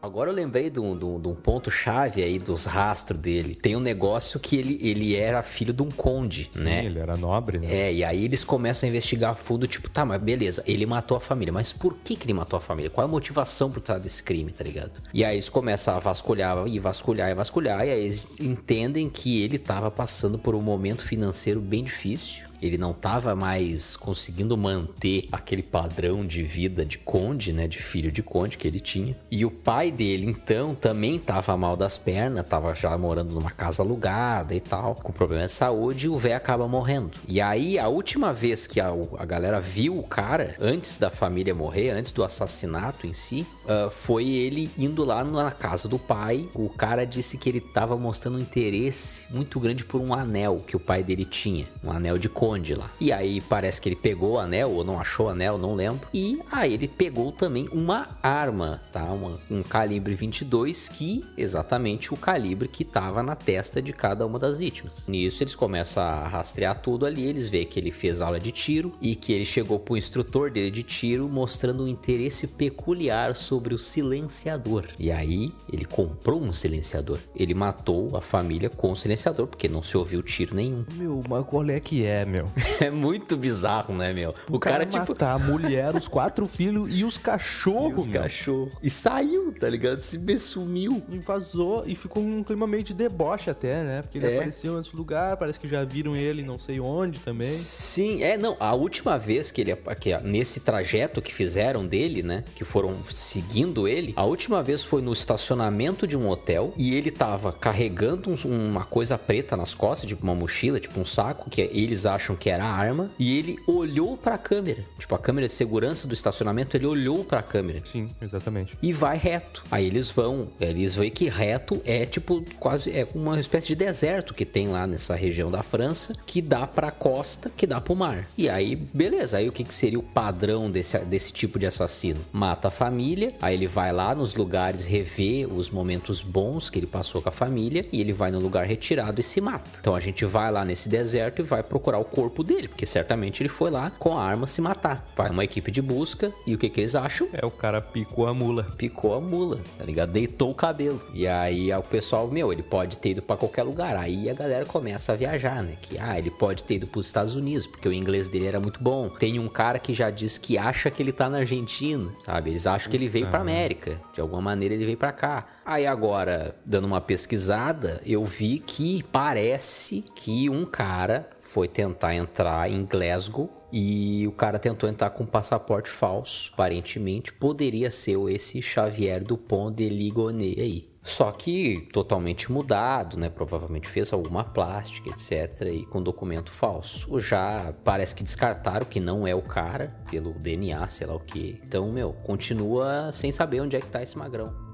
Agora eu lembrei de um, ponto-chave aí dos rastros dele. Tem um negócio que ele, ele era filho de um conde, Sim, né? ele era nobre, né? É, e aí eles começam a investigar a fundo, tipo, tá, mas beleza, ele matou a família. Mas por que, que ele matou a família? Qual é a motivação por trás desse crime, tá ligado? E aí eles começam a vasculhar e vasculhar e vasculhar, e aí eles entendem que ele tava passando por um momento financeiro bem difícil ele não estava mais conseguindo manter aquele padrão de vida de conde, né, de filho de conde que ele tinha. E o pai dele, então, também estava mal das pernas, estava já morando numa casa alugada e tal, com problema de saúde, e o velho acaba morrendo. E aí, a última vez que a, a galera viu o cara, antes da família morrer, antes do assassinato em si, uh, foi ele indo lá na casa do pai. O cara disse que ele estava mostrando um interesse muito grande por um anel que o pai dele tinha, um anel de conde esconde lá. E aí parece que ele pegou o anel ou não achou o anel, não lembro. E aí ele pegou também uma arma, tá? Um calibre 22 que exatamente o calibre que estava na testa de cada uma das vítimas. Nisso eles começam a rastrear tudo ali, eles veem que ele fez aula de tiro e que ele chegou pro instrutor dele de tiro mostrando um interesse peculiar sobre o silenciador. E aí ele comprou um silenciador. Ele matou a família com o silenciador porque não se ouviu tiro nenhum. Meu, mas qual é que é, meu? Meu. É muito bizarro, né, meu? O, o cara, cara tipo. a mulher, os quatro filhos e os cachorros. E os cachorros. E saiu, tá ligado? Se sumiu. E vazou e ficou um clima meio de deboche até, né? Porque ele é. apareceu nesse lugar, parece que já viram ele não sei onde também. Sim, é, não. A última vez que ele. Que, nesse trajeto que fizeram dele, né? Que foram seguindo ele, a última vez foi no estacionamento de um hotel e ele tava carregando um, uma coisa preta nas costas, tipo uma mochila, tipo um saco, que eles acham acham que era arma e ele olhou pra câmera. Tipo, a câmera de segurança do estacionamento, ele olhou pra câmera Sim, exatamente. e vai reto. Aí eles vão, eles veem que reto é tipo quase é uma espécie de deserto que tem lá nessa região da França, que dá pra costa, que dá pro mar. E aí, beleza, aí o que, que seria o padrão desse, desse tipo de assassino? Mata a família, aí ele vai lá nos lugares rever os momentos bons que ele passou com a família e ele vai no lugar retirado e se mata. Então a gente vai lá nesse deserto e vai procurar o corpo dele, porque certamente ele foi lá com a arma se matar. Vai uma equipe de busca e o que, que eles acham? É, o cara picou a mula. picou a mula, tá ligado? Deitou o cabelo. E aí o pessoal, meu, ele pode ter ido pra qualquer lugar. Aí a galera começa a viajar, né? Que, ah, ele pode ter ido pros Estados Unidos, porque o inglês dele era muito bom. Tem um cara que já diz que acha que ele tá na Argentina, sabe? Eles acham que ele veio pra América. De alguma maneira ele veio pra cá. Aí agora, dando uma pesquisada, eu vi que parece que um cara foi tentar entrar em Glasgow e o cara tentou entrar com um passaporte falso, aparentemente. Poderia ser esse Xavier Dupont de Ligonnès aí. Só que totalmente mudado, né? Provavelmente fez alguma plástica, etc. E com documento falso. Já parece que descartaram que não é o cara, pelo DNA, sei lá o que. Então, meu, continua sem saber onde é que tá esse magrão.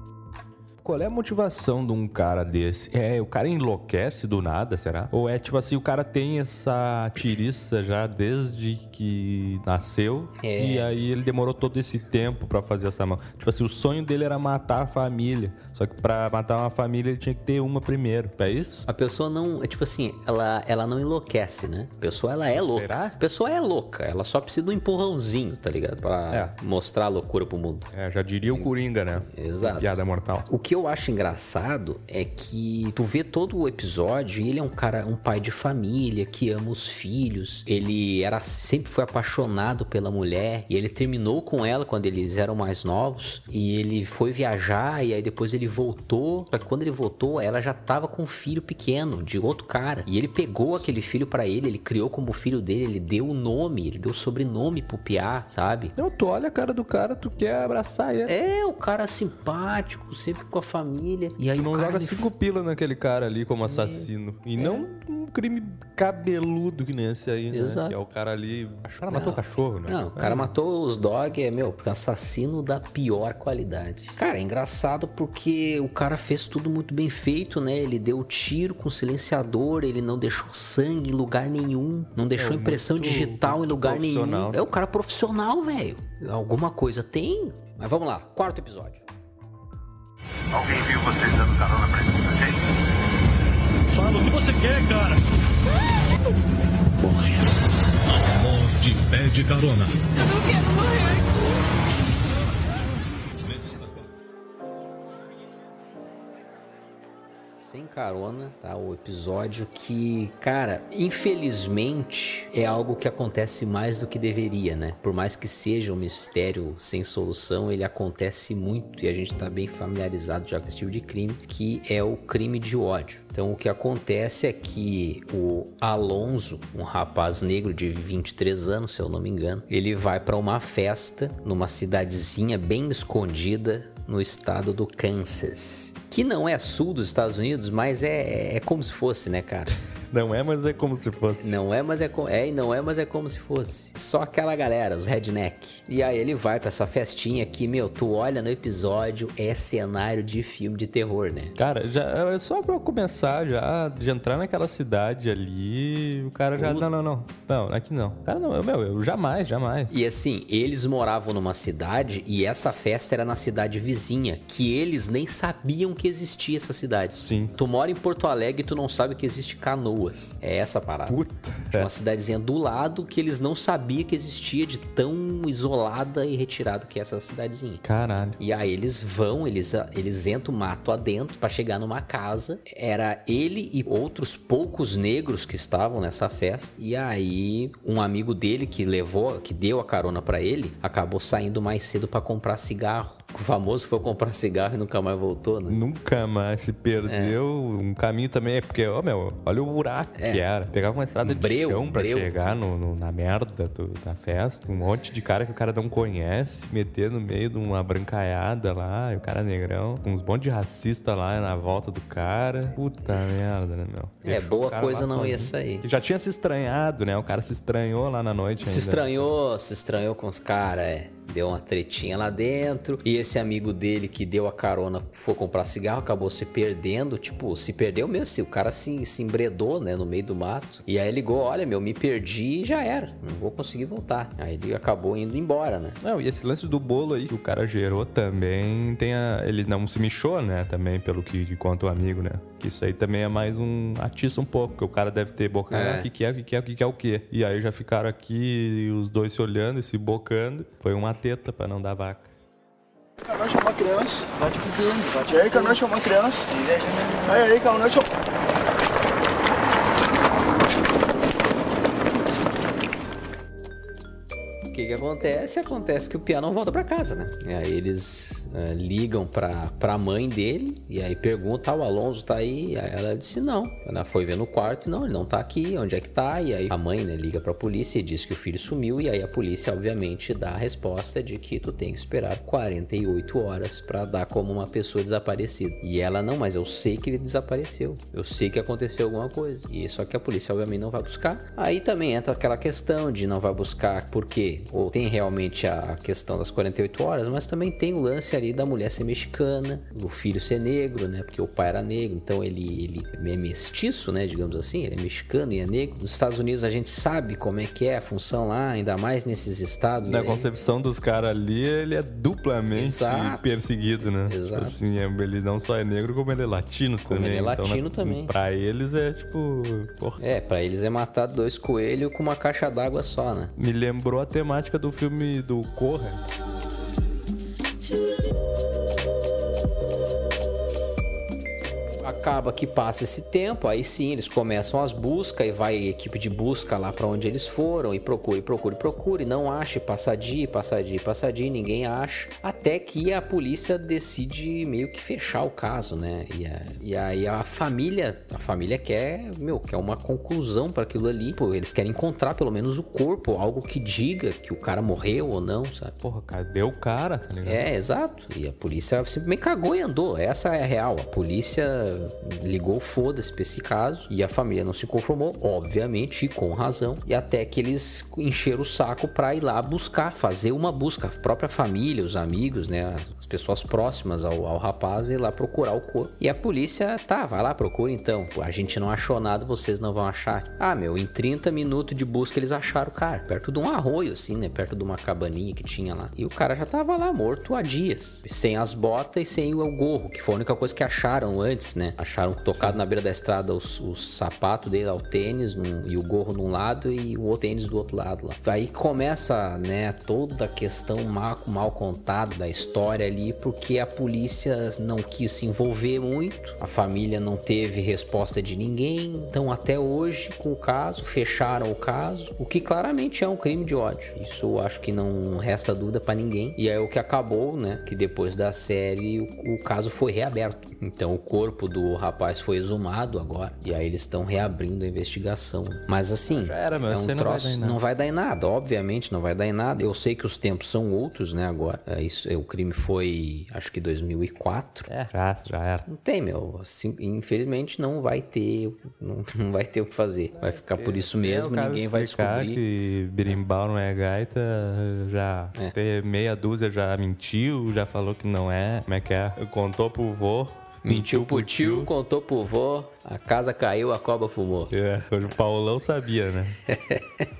Qual é a motivação de um cara desse? É, o cara enlouquece do nada, será? Ou é tipo assim, o cara tem essa tiriça já desde que nasceu É. e aí ele demorou todo esse tempo pra fazer essa mão. Tipo assim, o sonho dele era matar a família. Só que pra matar uma família ele tinha que ter uma primeiro. É isso? A pessoa não, é tipo assim, ela, ela não enlouquece, né? A pessoa, ela é louca. Será? A pessoa é louca, ela só precisa de um empurrãozinho, tá ligado? Pra É. mostrar a loucura pro mundo. É, já diria o Coringa, né? Exato. Piada mortal. O que eu acho engraçado é que tu vê todo o episódio e ele é um cara, um pai de família que ama os filhos. Ele era sempre foi apaixonado pela mulher e ele terminou com ela quando eles eram mais novos e ele foi viajar e aí depois ele voltou. Só que quando ele voltou, ela já tava com um filho pequeno de outro cara e ele pegou aquele filho pra ele, ele criou como filho dele, ele deu o nome, ele deu o sobrenome pro Piá, sabe? Não, tu olha a cara do cara, tu quer abraçar ele. É, o cara simpático, sempre com a família. E aí Tu não cara joga cinco pila naquele cara ali como assassino. E não um crime cabeludo que nem esse aí, né? Exato. Que é o cara ali. O cara matou o cachorro, né? Não, o cara matou os dog, é, meu, assassino da pior qualidade. Cara, é engraçado porque o cara fez tudo muito bem feito, né? Ele deu tiro com silenciador, ele não deixou sangue em lugar nenhum, não deixou É, impressão muito digital em lugar nenhum. profissional. É o cara profissional, velho. Alguma coisa tem. Mas vamos lá, quarto episódio. Alguém viu vocês dando carona pra esse sujeito? Fala o que você quer, cara. Morde pede carona. Eu não quero morrer. Sem carona, tá? O episódio que, cara, infelizmente é algo que acontece mais do que deveria, né? Por mais que seja um mistério sem solução, ele acontece muito e a gente tá bem familiarizado já com esse tipo de crime, que é o crime de ódio. Então, o que acontece é que o Alonso, um rapaz negro de 23 anos, se eu não me engano, ele vai para uma festa numa cidadezinha bem escondida no estado do Kansas. Que não é sul dos Estados Unidos, mas é, é como se fosse, né, cara? Não é, mas é como se fosse. Não é, mas é, co- é e não é, mas é como se fosse. Só aquela galera, os redneck. E aí ele vai pra essa festinha que, meu, tu olha no episódio, é cenário de filme de terror, né? Cara, já, é só pra eu começar já, de entrar naquela cidade ali, o cara já. Puta. Não, não, não. Não, aqui não. Cara, não, meu, eu jamais, jamais. E assim, eles moravam numa cidade e essa festa era na cidade vizinha, que eles nem sabiam que existia essa cidade. Sim. Tu mora em Porto Alegre e tu não sabe que existe Canoas. É essa a parada. Puta. Tinha É. uma cidadezinha do lado que eles não sabiam que existia de tão isolada e retirada que é essa cidadezinha. Caralho. E aí eles vão, eles, eles entram mato adentro pra chegar numa casa. Era ele e outros poucos negros que estavam nessa festa. E aí um amigo dele que levou, que deu a carona pra ele, acabou saindo mais cedo pra comprar cigarro. O famoso foi comprar cigarro e nunca mais voltou, né? Nunca mais se perdeu. Um caminho também é porque, ó, meu, olha o buraco É. que era. Pegava uma estrada de Breu, chão pra breu. chegar no, no- na merda do- da festa. Um monte de cara que o cara não conhece, meter no meio de uma brancaiada lá, e o cara negrão, com uns monte de racista lá na volta do cara. Puta merda, né, meu? É, Deixou boa o cara coisa não ia sair. Que já tinha se estranhado, né? O cara se estranhou lá na noite Se ainda. estranhou, se estranhou com os caras, é. Deu uma tretinha lá dentro. E esse amigo dele que deu a carona foi comprar cigarro, acabou se perdendo. Tipo, se perdeu mesmo. se O cara se, se embredou, né, no meio do mato. E aí ligou: Olha, meu, me perdi e já era. Não vou conseguir voltar. Aí ele acabou indo embora, né? Não, e esse lance do bolo aí que o cara gerou também tem a. Ele não se mexeu, né? Também, pelo que, que conta o amigo, né? Que isso aí também é mais um. atiça um pouco, porque o cara deve ter bocado. É. "Ah, O que, que é, o que, que é, o que, que é o quê? E aí já ficaram aqui os dois se olhando e se bocando. Foi uma teta pra não dar vaca. Canal chamou a criança. Bate com quem? Bate aí, Canal chamou a criança. Aí, aí, Canal chamou. Que que acontece? Acontece que o Pia não volta pra casa, né? E aí eles eh, ligam pra, pra mãe dele e aí perguntam, ah, o Alonso tá aí? Aí ela disse não. Ela foi ver no quarto, não, ele não tá aqui, onde é que tá? E aí a mãe, né, liga pra polícia e diz que o filho sumiu e aí a polícia, obviamente, dá a resposta de que tu tem que esperar 48 horas pra dar como uma pessoa desaparecida. E ela, não, mas eu sei que ele desapareceu. Eu sei que aconteceu alguma coisa. E só que a polícia, obviamente, não vai buscar. Aí também entra aquela questão de não vai buscar por quê? Ou tem realmente a questão das 48 horas, mas também tem o lance ali da mulher ser mexicana, do filho ser negro, né? Porque o pai era negro, então ele, ele é mestiço, né? Digamos assim, ele é mexicano e é negro. Nos Estados Unidos a gente sabe como é que é a função lá, ainda mais nesses estados. Na aí. concepção dos caras ali, ele é duplamente Exato. perseguido, né? Exato. Assim, é- ele não só é negro, como ele é latino Como também. ele é Então, latino na- também. Pra eles é tipo. Porra. É, pra eles é matar dois coelhos com uma caixa d'água só, né? Me lembrou a temática do filme do Corra. Acaba que passa esse tempo, aí sim eles começam as buscas e vai a equipe de busca lá pra onde eles foram e procura, e procura, e procura e não acha, passa dia, passa dia, passa dia, ninguém acha, até que a polícia decide meio que fechar o caso, né? E, a- e aí a família, a família quer, meu, quer uma conclusão pra aquilo ali, pô, eles querem encontrar pelo menos o corpo, algo que diga que o cara morreu ou não, sabe? Porra, cadê o cara, tá ligado? É, exato. E a polícia simplesmente cagou e andou. Essa é a real. A polícia ligou foda-se pra esse caso e a família não se conformou, obviamente, e com razão. E até que eles encheram o saco pra ir lá buscar, fazer uma busca. A própria família, os amigos, né? As pessoas próximas ao, ao rapaz ir lá procurar o corpo. E a polícia, tá, vai lá, procura então. A gente não achou nada, vocês não vão achar. Ah, meu, em 30 minutos de busca eles acharam o cara. Perto de um arroio, assim, né? Perto de uma cabaninha que tinha lá. E o cara já tava lá morto há dias. Sem as botas e sem o gorro, que foi a única coisa que acharam antes, né? Acharam tocado na beira da estrada os, os sapatos dele, o tênis num- e o gorro num lado e o outro tênis do outro lado lá. Aí começa, né, toda a questão mal, mal contada da história ali, porque a polícia não quis se envolver muito, a família não teve resposta de ninguém, então até hoje com o caso, fecharam o caso, o que claramente é um crime de ódio. Isso eu acho que não resta dúvida pra ninguém. E é o que acabou, né, que depois da série o, o caso foi reaberto. Então o corpo do rapaz foi exumado agora, e aí eles estão reabrindo a investigação. Mas assim, Já era, meu, é um não vai troço, nada. não vai dar em nada, obviamente não vai dar em nada. Eu sei que os tempos são outros, né, agora. É, isso, é, o crime foi, acho que 2004. É, já, já era. Não tem, meu. Assim, infelizmente não vai ter, não, não vai ter o que fazer. Vai ficar por isso É, mesmo, o cara ninguém vai descobrir. que berimbau não é gaita, já É. meia dúzia já mentiu, já falou que não é. Como é que é? Contou pro vô. Mentiu pro tio, contou pro vô, a casa caiu, a cobra fumou. É, o Paulão sabia, né?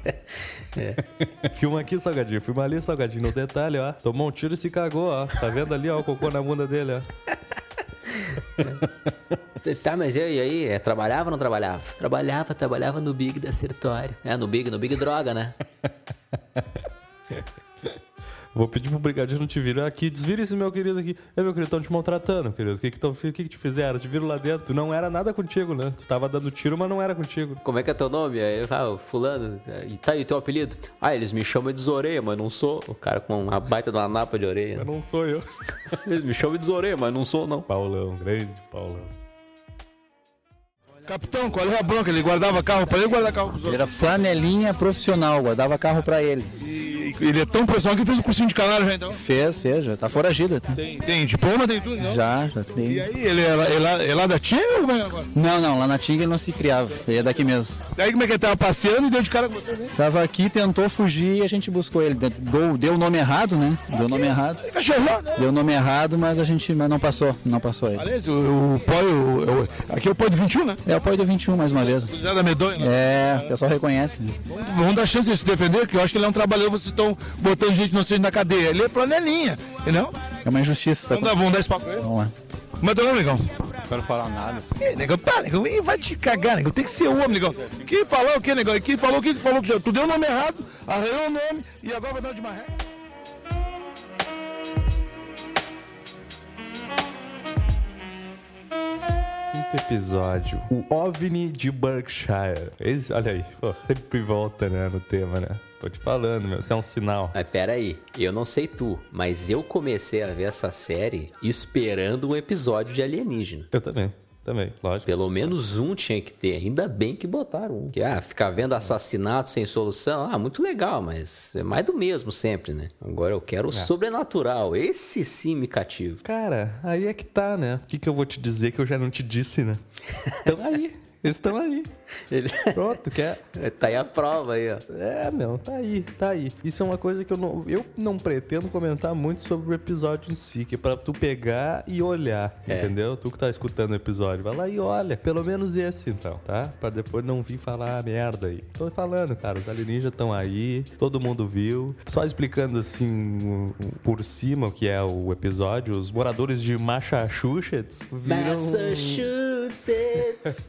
Filma aqui, Salgadinho. Filma ali, Salgadinho. No detalhe, ó. Tomou um tiro e se cagou, ó. Tá vendo ali, ó, o cocô na bunda dele, ó. Tá, mas e aí, e aí? É, trabalhava ou não trabalhava? Trabalhava, trabalhava no Big da Sertório. É, no Big, no Big Droga, né? Vou pedir pro brigadeiro não te virar aqui. Desvira esse meu querido aqui. É, meu querido, estão te maltratando, querido. O que que, tão, o que que te fizeram? Te viram lá dentro. Não era nada contigo, né? Tu tava dando tiro, mas não era contigo. Como é que é teu nome? Aí ele fala, "Ah, fulano, e tá aí o teu apelido? Ah, eles me chamam de Zoreia, mas não sou. O cara com uma baita de uma napa de orelha. Mas não sou eu. Eles me chamam de Zoreia, mas não sou, não. Paulão, grande Paulão. Capitão, qual é a bronca? Ele guardava carro pra ele ou guardava carro pros Ele outros? era flanelinha profissional, guardava carro pra ele. E ele é tão profissional que fez o cursinho de canário já então? Fez, fez, já tá foragido. tá? Tem, tem diploma, tem tudo, não? Já, já tem. E aí, ele é lá, é lá, é lá da Tia ou como é é agora? Não, não, lá na Tinga ele não se criava, ele é daqui mesmo. Daí como é que ele tava passeando e deu de cara com você, né? Tava aqui, tentou fugir e a gente buscou ele. Deu, deu o nome errado, né? Deu o nome errado. Cachorrão, né? Deu o nome errado, mas a gente mas não passou, não passou ele. Aliás, o, o o, o- aqui é o pó de 21, né? É o do 21 mais uma vez. Né? É, o pessoal reconhece. né? Vamos dar chance de se defender, que eu acho que ele é um trabalhador, vocês estão botando gente inocente na cadeia. Ele é planelinha, entendeu? É uma injustiça. Vamos dar, vamos dar espaço pra ele. Vamos lá. Mas teu nome, negão? Não quero falar nada. Ei, negão, para, negão, vai te cagar, negão. Tem que ser homem, negão. Quem falou o quê, negão? Quem falou o que falou que já. Tu deu o nome errado, arranhou o nome e agora vai dar de marré. Quinto episódio. O OVNI de Berkshire. Esse, olha aí, pô, sempre volta, né, no tema, né? Tô te falando, meu, isso é um sinal. Mas pera aí, eu não sei tu, mas eu comecei a ver essa série esperando um episódio de alienígena. Eu também, também, lógico. Pelo menos um tinha que ter. Ainda bem que botaram um. Que, ah, ficar vendo assassinato sem solução, ah, muito legal, mas é mais do mesmo sempre, né? Agora eu quero o sobrenatural. Esse sim me cativa. Cara, aí é que tá, né? O que, que eu vou te dizer que eu já não te disse, né? Estão aí. Eles estão aí. Ele... Pronto, quer. tá aí a prova aí, ó. É, meu, tá aí, tá aí. Isso é uma coisa que eu não, eu não pretendo comentar muito sobre o episódio em si, que é pra tu pegar e olhar, É. entendeu? Tu que tá escutando o episódio, vai lá e olha. Pelo menos esse, então, tá? Pra depois não vir falar merda aí. Tô falando, cara, os alienígenas estão aí, todo mundo viu. Só explicando assim, por cima o que é o episódio, os moradores de Massachusetts viram... Massachusetts.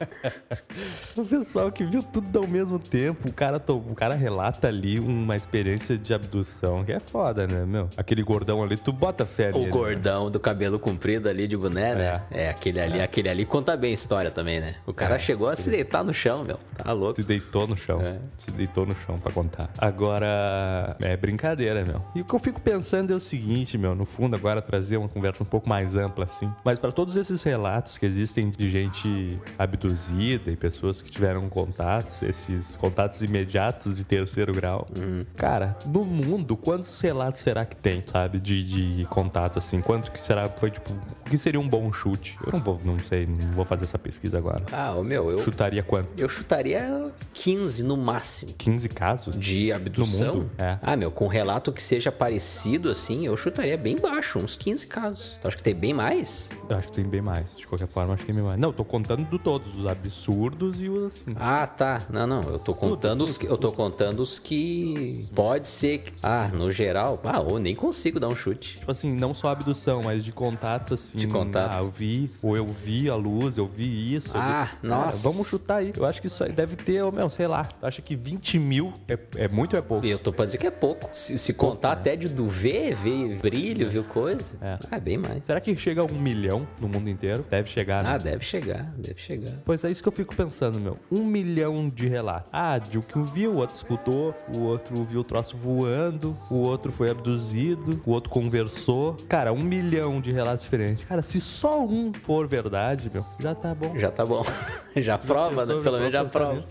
Pessoal que viu tudo ao mesmo tempo, o cara, to- o cara relata ali uma experiência de abdução, que é foda, né, meu? Aquele gordão ali, tu bota fé O nele. gordão do cabelo comprido ali de boné, né? É, aquele ali, aquele ali conta bem a história também, né? O cara chegou a se deitar no chão, meu. Tá louco. Se deitou no chão. Se deitou no chão pra contar. Agora, é brincadeira, meu. E o que eu fico pensando é o seguinte, meu, no fundo, agora trazer uma conversa um pouco mais ampla, assim. Mas pra todos esses relatos que existem de gente abduzida e pessoas que tiveram contatos, esses contatos imediatos de terceiro grau. Cara, no mundo, quantos relatos será que tem, sabe? De, de contato, assim. Quanto que será, foi tipo, o que seria um bom chute? Eu não vou, não sei, não vou fazer essa pesquisa agora. Ah, o meu, eu. Chutaria quanto? Eu chutaria 15 no máximo. 15 casos? De abdução? É. Ah, meu, com relato que seja parecido assim, eu chutaria bem baixo, uns 15 casos. Tu acha que tem bem mais? Eu acho que tem bem mais. De qualquer forma, acho que tem bem mais. Não, eu tô contando do todos, os absurdos e os assim. Ah, tá. Não, não. Eu tô contando os que. Eu tô contando os que. Pode ser que. Ah, no geral. Ah, eu nem consigo dar um chute. Tipo assim, não só abdução, mas de contato, assim. De contato. Ah, eu vi, ou eu vi a luz, eu vi isso. Ah, vi... nossa. vamos chutar aí. Eu acho que isso aí deve ter, meu, sei lá. Tu acha que 20 mil é, é muito ou é pouco? Eu tô pra dizer que é pouco. Se, se contar até de do ver, ver brilho, viu coisa. É. Ah, bem mais. Será que chega a um milhão no mundo inteiro? Deve chegar, né? Ah, deve chegar, deve chegar. Pois é isso que eu fico pensando, meu. Um milhão de relatos. Ah, de um que um viu, o outro escutou, o outro viu o troço voando, o outro foi abduzido, o outro conversou. Cara, um milhão de relatos diferentes. Cara, se só um for verdade, meu, já tá bom. Já tá bom. já prova, né? Pelo menos já prova.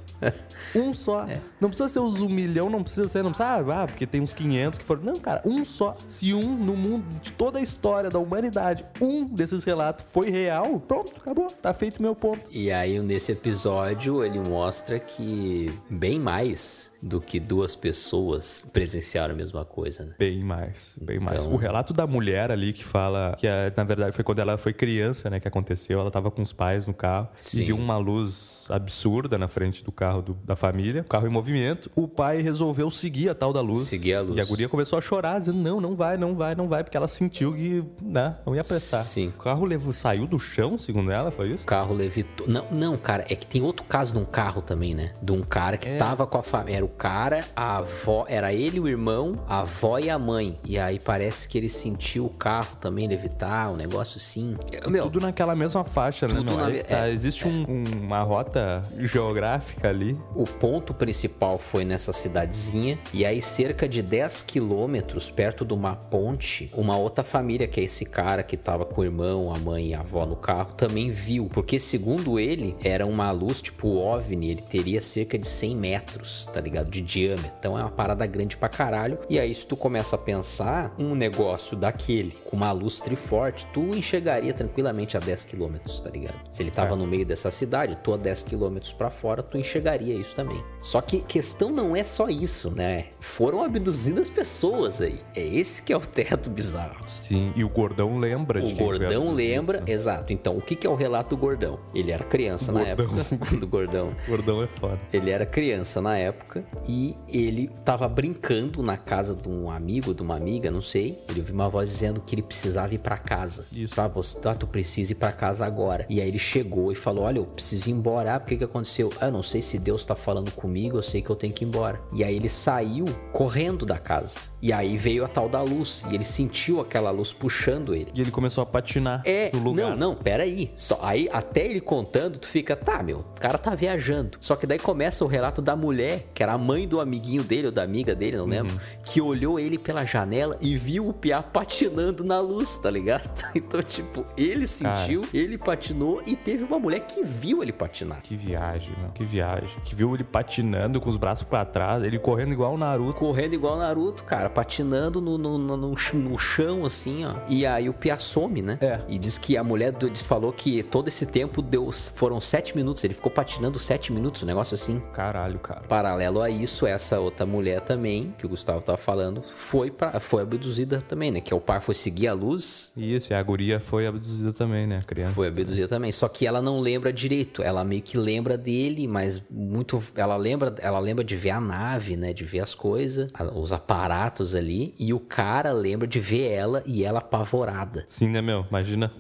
Um só. Não precisa ser os um milhão, não precisa ser, não precisa, ah, porque tem uns 500 que foram. Não, cara, um só. Se um no mundo, de toda a história da humanidade, um desses relatos foi real, pronto, acabou. Tá feito meu ponto. E aí, nesse episódio, ele mostra que bem mais do que duas pessoas presenciaram a mesma coisa, né? Bem mais, bem mais. Então- O relato da mulher ali que fala que, é, na verdade, foi quando ela foi criança, né, que aconteceu. Ela tava com os pais no carro Sim. e viu uma luz absurda na frente do carro do- da família, o carro em movimento. O pai resolveu seguir a tal da luz. Seguir a luz. E a guria começou a chorar, dizendo: não, não vai, não vai, não vai, porque ela sentiu que, né, não ia prestar. Sim. O carro levou, saiu do chão, segundo ela, foi isso? O carro levitou. Não, não, cara, é que tem outro caso de um carro também, né? De um cara que tava com a família. Era o cara, a avó, era ele, o irmão, a avó e a mãe. E aí parece que ele sentiu o carro também levitar, um negócio assim. Meu, Tudo naquela mesma faixa, né? Meu? na tá, é, existe um- um- uma rota geográfica ali. O ponto principal foi nessa cidadezinha, e aí cerca de 10 quilômetros perto de uma ponte, uma outra família, que é esse cara que tava com o irmão, a mãe e a avó no carro, também viu, porque Porque, segundo ele, era uma luz tipo OVNI, ele teria cerca de 100 metros, tá ligado? De diâmetro. Então é uma parada grande pra caralho. E aí, se tu começa a pensar, um negócio daquele, com uma luz triforte, tu enxergaria tranquilamente a 10 km, tá ligado? Se ele tava no meio dessa cidade, tu a 10 km pra fora, tu enxergaria isso também. Só que questão não é só isso, né? Foram abduzidas pessoas aí. É esse que é o teto bizarro. Sim, e o gordão lembra de O quem foi gordão lembra, exato. Então, o que que é o relato do gordão? Ele era criança na Gordão. época do gordão. Gordão é foda. Ele era criança na época e ele tava brincando na casa de um amigo, de uma amiga, não sei. Ele ouviu uma voz dizendo que ele precisava ir pra casa. Isso. Pra você, ah, tu precisa ir pra casa agora. E aí ele chegou e falou: Olha, eu preciso ir embora. Ah, por que que aconteceu? Ah, eu não sei se Deus tá falando comigo, eu sei que eu tenho que ir embora. E aí ele saiu correndo da casa. E aí veio a tal da luz. E ele sentiu aquela luz puxando ele. E ele começou a patinar É, no lugar. não, não, peraí. Só, aí, até ele contando, tu fica, tá, meu, o cara tá viajando. Só que daí começa o relato da mulher, que era a mãe do amiguinho dele, ou da amiga dele, não lembro, Uhum. que olhou ele pela janela e viu o Piá patinando na luz, tá ligado? Então, tipo, ele sentiu, ele patinou e teve uma mulher que viu ele patinar. Que viagem, meu. Que viagem. Que viu ele patinando com os braços pra trás, ele correndo igual o Naruto. Correndo igual o Naruto, cara, patinando no, no, no, no ch- no chão, assim, ó. E aí o Pia some, né? É. E diz que a mulher do- falou que todo esse tempo deu, foram sete minutos. Ele ficou patinando sete minutos, um negócio assim. Caralho, cara. Paralelo a isso, essa outra mulher também, que o Gustavo tava falando, foi, pra, foi abduzida também, né? Que o par foi seguir a luz. Isso, e a guria foi abduzida também, né? A criança. Foi abduzida também. Só que ela não lembra direito. Ela meio que lembra dele, mas muito. Ela lembra, ela lembra de ver a nave, né? De ver as coisas, os aparatos ali. E o cara lembra de ver ela e ela apavorada. Sim, né, meu? Imagina.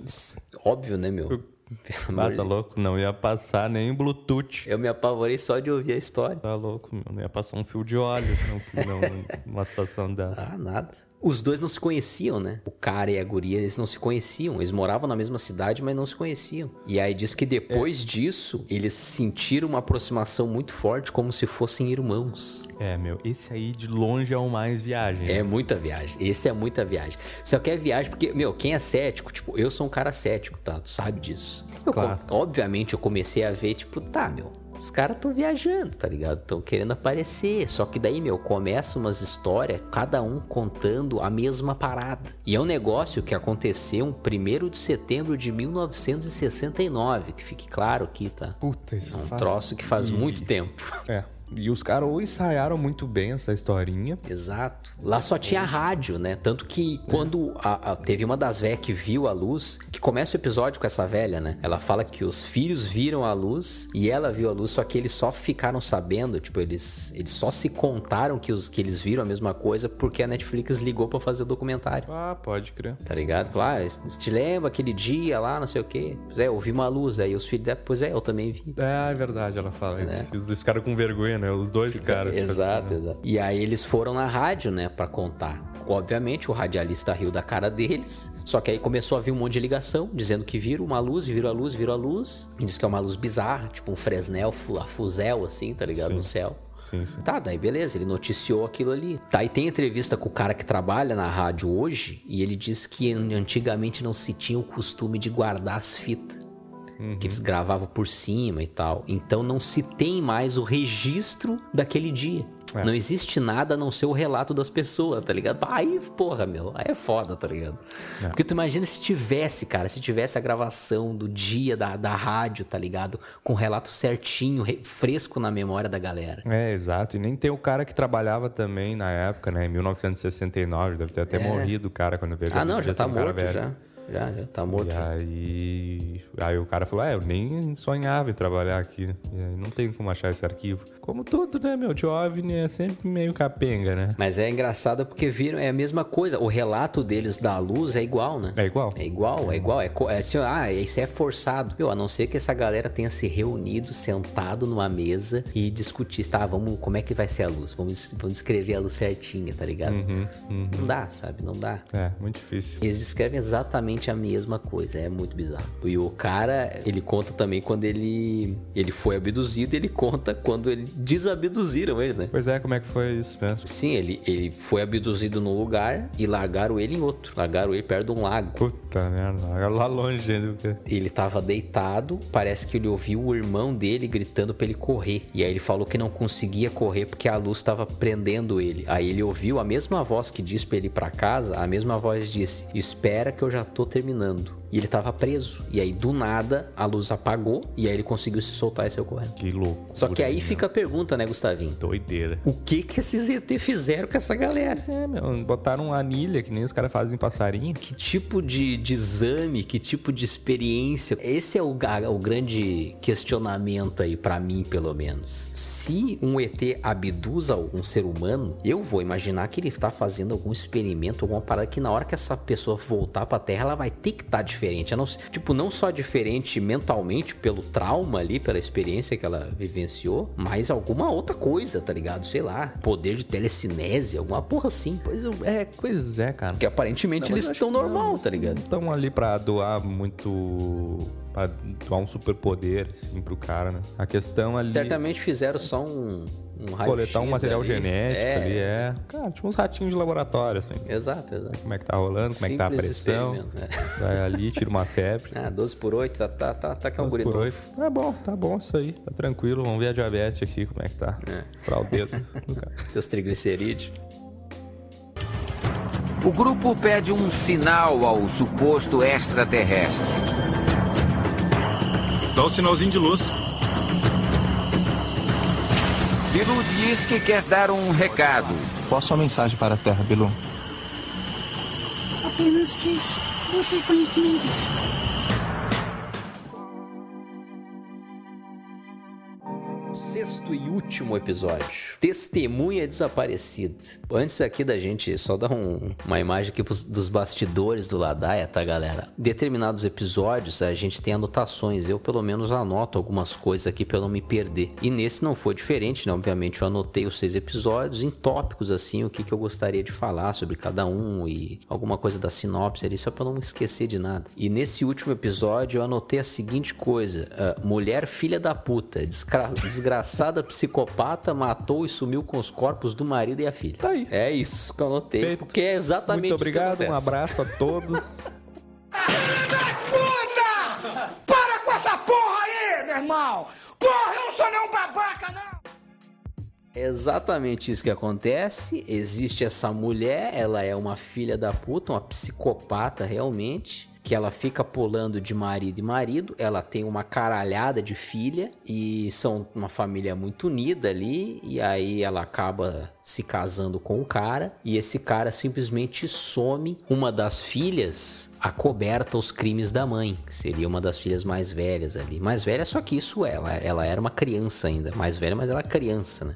Óbvio, né, meu? Pelo Ah, tá louco? Não ia passar nem Bluetooth. Eu me apavorei só de ouvir a história. Tá louco, meu. Não ia passar um fio de óleo não, não, numa situação dessa. Ah, nada. Os dois não se conheciam, né? O cara e a guria, eles não se conheciam. Eles moravam na mesma cidade, mas não se conheciam. E aí diz que depois disso, eles sentiram uma aproximação muito forte, como se fossem irmãos. É, meu. Esse aí de longe é o mais viagem. É muita viagem. Esse é muita viagem. Só que é viagem porque, meu, quem é cético, tipo, eu sou um cara cético, tá? Tu sabe disso. Eu, Claro. obviamente, eu comecei a ver, tipo, tá, meu. Os caras tão viajando, tá ligado? Tão querendo aparecer. Só que daí, meu, começa umas histórias, cada um contando a mesma parada. E é um negócio que aconteceu em 1 de setembro de 1969, que fique claro aqui, tá? Puta, isso É um faz- troço que faz E- muito tempo. É. E os caras ou ensaiaram muito bem essa historinha. Exato. Lá só tinha rádio, né? Tanto que quando a- a- teve uma das velhas que viu a luz, que começa o episódio com essa velha, né? Ela fala que os filhos viram a luz e ela viu a luz, só que eles só ficaram sabendo, tipo, eles, eles só se contaram que, os, que eles viram a mesma coisa porque a Netflix ligou pra fazer o documentário. Ah, pode crer. Tá ligado? Falou, ah, você te lembra aquele dia lá, não sei o quê? Pois é, eu vi uma luz. Aí os filhos dela, pois é, eu também vi. É, é verdade, ela fala. Os, os caras com vergonha, né? Os dois caras. tipo Exato, assim, né? exato. E aí eles foram na rádio, né, pra contar. Obviamente, o radialista riu da cara deles. Só que aí começou a vir um monte de ligação, dizendo que viram uma luz, viram a luz, viram a luz. E diz que é uma luz bizarra, tipo um Fresnel, a fuzel, assim, tá ligado? Sim. No céu. Sim, sim. Tá, daí beleza, ele noticiou aquilo ali. Tá, e tem entrevista com o cara que trabalha na rádio hoje, e ele diz que antigamente não se tinha o costume de guardar as fitas. Que eles gravavam por cima e tal. Então não se tem mais o registro daquele dia. É. Não existe nada a não ser o relato das pessoas, tá ligado? Aí, porra, meu, aí é foda, tá ligado? É. Porque tu imagina se tivesse, cara, se tivesse a gravação do dia da, da rádio, tá ligado? Com o relato certinho, re- fresco na memória da galera. É, exato. E nem tem o cara que trabalhava também na época, né? Em 1969. Deve ter até É. morrido o cara quando veio. Ah, não, já tá morto, velho. já. Já, já tá morto. E aí, aí o cara falou, é, eu nem sonhava em trabalhar aqui. né? E aí não tem como achar esse arquivo. Como tudo, né, meu? De OVNI é sempre meio capenga, né? Mas é engraçado porque viram, é a mesma coisa. O relato deles da luz é igual, né? É igual? É igual, é igual. É, é assim, ah, isso é forçado. Meu, a não ser que essa galera tenha se reunido, sentado numa mesa e discutir, tá, vamos, como é que vai ser a luz? Vamos, vamos descrever a luz certinha, tá ligado? Uhum, uhum. Não dá, sabe? Não dá. É, muito difícil. Eles descrevem exatamente exatamente a mesma coisa. É muito bizarro. E o cara, ele conta também quando ele, ele foi abduzido, ele conta quando ele desabduziram ele, né? Pois é, como é que foi isso mesmo? Sim, ele, ele foi abduzido num lugar e largaram ele em outro. Largaram ele perto de um lago. Puta merda, lá longe ainda. Porque... Ele tava deitado, parece que ele ouviu o irmão dele gritando pra ele correr. E aí ele falou que não conseguia correr porque a luz estava prendendo ele. Aí ele ouviu a mesma voz que disse pra ele ir pra casa, a mesma voz disse: Espera que eu já tô terminando. E ele tava preso. E aí do nada a luz apagou e aí ele conseguiu se soltar e saiu correndo. Que louco. Só que aí fica a pergunta, né, Gustavinho? Doideira. O que que esses ET fizeram com essa galera? É, meu, botaram uma anilha que nem os caras fazem em passarinho. Que tipo de, de exame, que tipo de experiência? Esse é o, ga- o grande questionamento aí pra mim, pelo menos. Se um ET abduz um ser humano, eu vou imaginar que ele tá fazendo algum experimento, alguma parada que na hora que essa pessoa voltar pra Terra, ela vai ter que estar diferente. A não tipo, não só diferente mentalmente pelo trauma ali, pela experiência que ela vivenciou, mas alguma outra coisa, tá ligado? Sei lá, poder de telecinese, alguma porra assim. Pois é, pois é, cara. Porque aparentemente Não, eles estão normal, não, tá ligado? Estão ali pra doar muito. Pra doar um superpoder, assim, pro cara, né? A questão ali. Certamente fizeram só um, um raio Coletar um material genético é. ali, é. Cara, tipo uns ratinhos de laboratório, assim. Exato, exato. Como é que tá rolando, como é que tá a Simples pressão. né? Vai ali, tira uma febre. Ah, 12 por 8, tá, tá, tá, tá que é um 12 guri por novo. 8. É bom, tá bom isso aí. Tá tranquilo. Vamos ver a diabetes aqui, como é que tá. É. Pra o dedo do cara. Teus triglicerídeos. O grupo pede um sinal ao suposto extraterrestre. Dá um sinalzinho de luz. Bilu diz que quer dar um recado. Qual a sua mensagem para a Terra, Bilu? Apenas que busque conhecimento. Sexto e último episódio. Testemunha desaparecida. Antes aqui da gente só dar um- uma imagem aqui pros- dos bastidores do Ladaia, tá, galera? Determinados episódios a gente tem anotações. Eu, pelo menos, anoto algumas coisas aqui eu não me perder. E nesse não foi diferente, né? Obviamente, eu anotei os seis episódios em tópicos, assim, o que, que eu gostaria de falar sobre cada um e alguma coisa da sinopse ali, só eu não esquecer de nada. E nesse último episódio eu anotei a seguinte coisa: ah, mulher filha da puta, desgra- desgraçada psicopata, matou e sumiu com os corpos do marido e a filha. Tá aí. É isso que eu anotei, Feito. porque é exatamente Muito obrigado, isso que um abraço a todos. Puta! Para com essa porra aí, meu irmão! Porra, eu não sou nenhum babaca, não! É exatamente isso que acontece. Existe essa mulher, ela é uma filha da puta, uma psicopata realmente. Que ela fica pulando de marido em marido, ela tem uma caralhada de filha e são uma família muito unida ali. E aí ela acaba se casando com o cara e esse cara simplesmente some uma das filhas acoberta os crimes da mãe, que seria uma das filhas mais velhas ali. Mais velha, só que isso ela, ela era uma criança ainda, mais velha, mas ela é criança, né?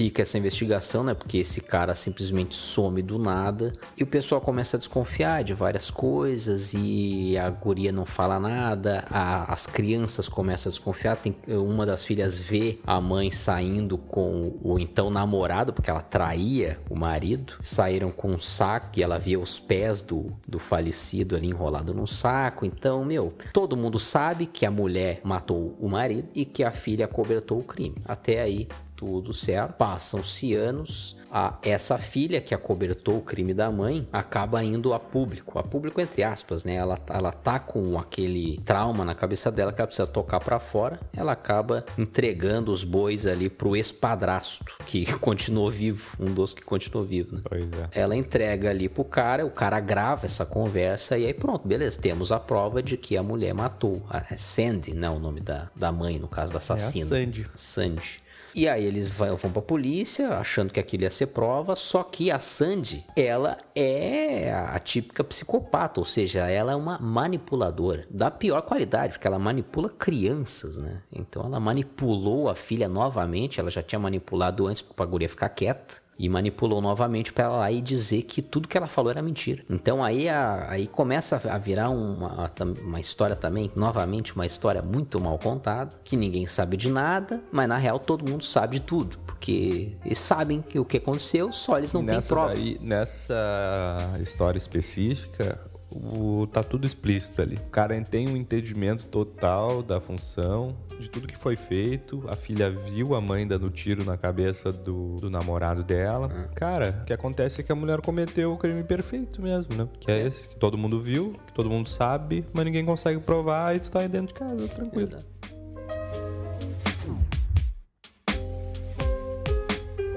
Fica essa investigação, né? Porque esse cara simplesmente some do nada e o pessoal começa a desconfiar de várias coisas e a guria não fala nada, a- as crianças começam a desconfiar. Tem uma das filhas vê a mãe saindo com o então namorado, porque ela traía o marido, saíram com um saco e ela via os pés do, do falecido ali enrolado num saco. Então, meu, todo mundo sabe que a mulher matou o marido e que a filha cobertou o crime. Até aí, tudo certo. Passam-se anos. A, essa filha que acobertou o crime da mãe acaba indo a público. A público, entre aspas, né? Ela, ela tá com aquele trauma na cabeça dela que ela precisa tocar pra fora. Ela acaba entregando os bois ali pro ex-padrasto, que continuou vivo. Um dos que continuou vivo, né? Pois é. Ela entrega ali pro cara, o cara grava essa conversa e aí pronto, beleza, temos a prova de que a mulher matou. A é Sandy, não o nome da, da mãe, no caso da assassina. Sandy. Sandy. E aí eles vai- vão pra polícia, achando que aquilo ia ser prova, só que a Sandy, ela é a típica psicopata, ou seja, ela é uma manipuladora da pior qualidade, porque ela manipula crianças, né? Então ela manipulou a filha novamente, ela já tinha manipulado antes pra guria ficar quieta. E manipulou novamente pra ela lá e dizer que tudo que ela falou era mentira. Então aí, a- aí começa a virar uma, uma história também, novamente, uma história muito mal contada, que ninguém sabe de nada, mas na real todo mundo sabe de tudo. Porque eles sabem que o que aconteceu, só eles não têm nessa prova. daí- nessa história específica, o, tá tudo explícito ali. O cara tem um entendimento total da função, de tudo que foi feito. A filha viu a mãe dando tiro na cabeça do, do namorado dela. Cara, o que acontece é que a mulher cometeu o crime perfeito mesmo, né? Que é esse, que todo mundo viu, que todo mundo sabe, mas ninguém consegue provar e tu tá aí dentro de casa, tranquilo.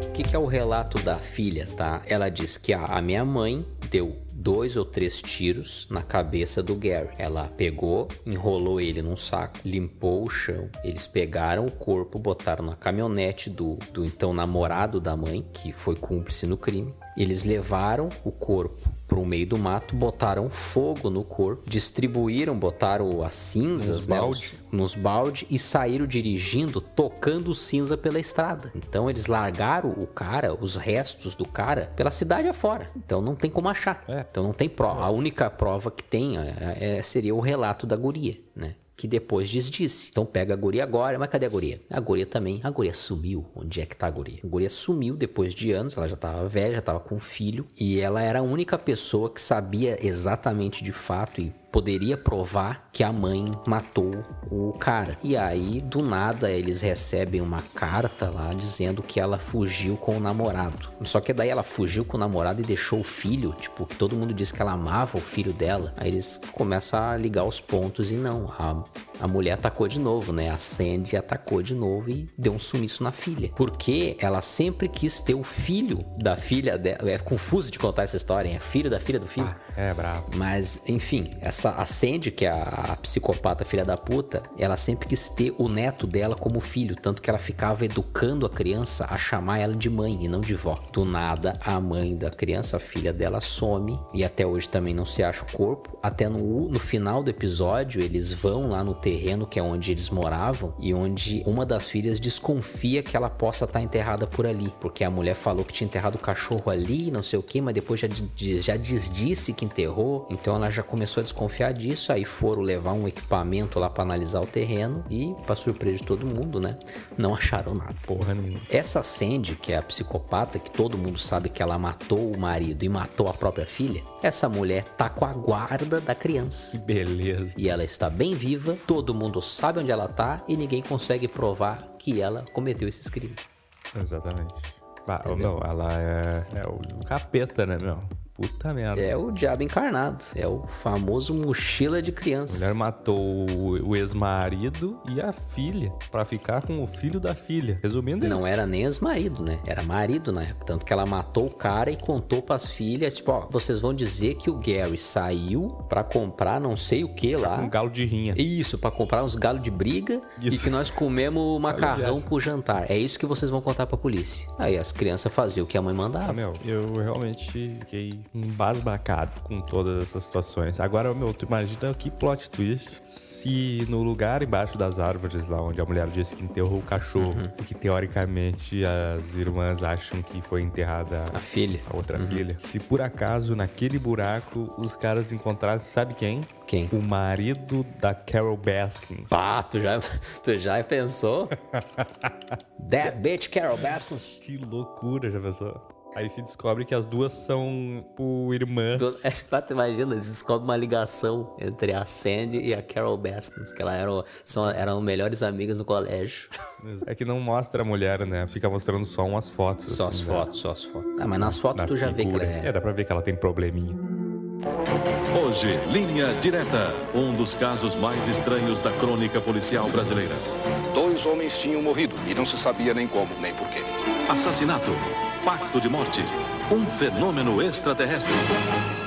O que, que é o relato da filha, tá? Ela diz que a, a minha mãe deu dois ou três tiros na cabeça do Gary. Ela pegou, enrolou ele num saco, limpou o chão. Eles pegaram o corpo, botaram na caminhonete do, do então namorado da mãe, que foi cúmplice no crime. Eles levaram o corpo para o meio do mato, botaram fogo no corpo, distribuíram, botaram as cinzas Nos né, balde. os- nos balde e saíram dirigindo, tocando cinza pela estrada. Então eles largaram o cara, os restos do cara, pela cidade afora. Então não tem como achar. Então não tem prova. A única prova que tem é- é- seria o relato da guria, né? Que depois desdisse. Então pega a guria agora, mas cadê a guria? A guria também. A guria sumiu. Onde é que tá a guria? A guria sumiu depois de anos. Ela já tava velha, já tava com um filho. E ela era a única pessoa que sabia exatamente de fato e poderia provar que a mãe matou o cara. E aí, do nada, eles recebem uma carta lá dizendo que ela fugiu com o namorado. Só que daí ela fugiu com o namorado e deixou o filho, tipo, que todo mundo disse que ela amava o filho dela. Aí eles começam a ligar os pontos e não, a, a mulher atacou de novo, né? A Sandy atacou de novo e deu um sumiço na filha. Porque ela sempre quis ter o filho da filha dela. É confuso de contar essa história, hein? É filho da filha do filho. É, bravo. Mas, enfim, essa a Sandy, que é a, a psicopata filha da puta, ela sempre quis ter o neto dela como filho, tanto que ela ficava educando a criança a chamar ela de mãe e não de vó. Do nada, a mãe da criança, a filha dela, some e até hoje também não se acha o corpo. Até no, no final do episódio, eles vão lá no terreno que é onde eles moravam e onde uma das filhas desconfia que ela possa estar enterrada por ali, porque a mulher falou que tinha enterrado o cachorro ali, não sei o que, mas depois já, já desdisse que enterrou, então ela já começou a desconfiar disso. Aí foram levar um equipamento lá para analisar o terreno e, para surpresa de todo mundo, né, não acharam nada. Porra nenhuma. Essa Sandy, que é a psicopata, que todo mundo sabe que ela matou o marido e matou a própria filha, essa mulher tá com a guarda da criança. Que beleza. E ela está bem viva, todo mundo sabe onde ela tá e ninguém consegue provar que ela cometeu esses crimes. Exatamente. Ah, meu, ela é, é o capeta, né, meu? Puta merda. É o diabo encarnado, é o famoso mochila de A criança. mulher matou o, ex-marido e a filha pra ficar com o filho da filha. Resumindo Não isso. era nem ex-marido, né? Era marido na época. Tanto que ela matou o cara e contou pras filhas, tipo, ó, vocês vão dizer que o Gary saiu pra comprar não sei o que lá. Um galo de rinha. Isso, pra comprar uns galos de briga e Isso. que nós comemos macarrão pro jantar. É isso que vocês vão contar pra polícia. Aí as crianças faziam o que a mãe mandava. Ah, meu, eu realmente fiquei embasbacado com todas essas situações. Agora, meu, tu imagina que plot twist se no lugar embaixo das árvores, lá onde a mulher disse que enterrou o cachorro, Uhum. que teoricamente as irmãs acham que foi enterrada A filha. a outra Uhum. filha, se por acaso naquele buraco os caras encontrassem, sabe quem? Quem? O marido da Carol Baskin. Pá, tu já, tu já pensou? That bitch Carol Baskins. Que loucura, já pensou? Aí se descobre que as duas são o irmãs. Do- É, imagina, eles descobrem uma ligação entre a Sandy e a Carol Baskins, que ela eram, são, eram melhores amigas no colégio. É que não mostra a mulher, né? Fica mostrando só umas fotos. Só as assim, fotos, só as fotos. Ah, mas nas fotos da tu já vê que ela figura. é. dá pra ver que ela tem probleminha. Hoje, Linha Direta, um dos casos mais estranhos da crônica policial brasileira. Dois homens tinham morrido e não se sabia nem como nem porquê. Assassinato, pacto de morte, um fenômeno extraterrestre.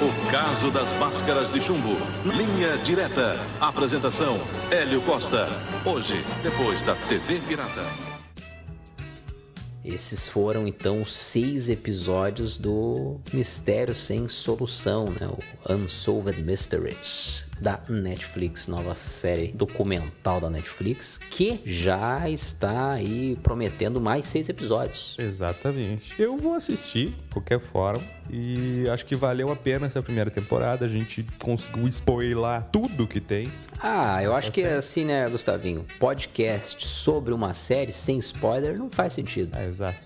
O caso das máscaras de chumbo. Linha Direta. Apresentação: Hélio Costa. Hoje, depois da TV Pirata. Esses foram então os seis episódios do Mistério Sem Solução, né? O Unsolved Mysteries da Netflix, nova série documental da Netflix, que já está aí prometendo mais seis episódios. Exatamente. Eu vou assistir, de qualquer forma. E acho que valeu a pena essa primeira temporada. A gente conseguiu spoiler tudo que tem. Ah, eu acho que é assim, né, Gustavinho? Podcast sobre uma série sem spoiler não faz sentido. É, exato.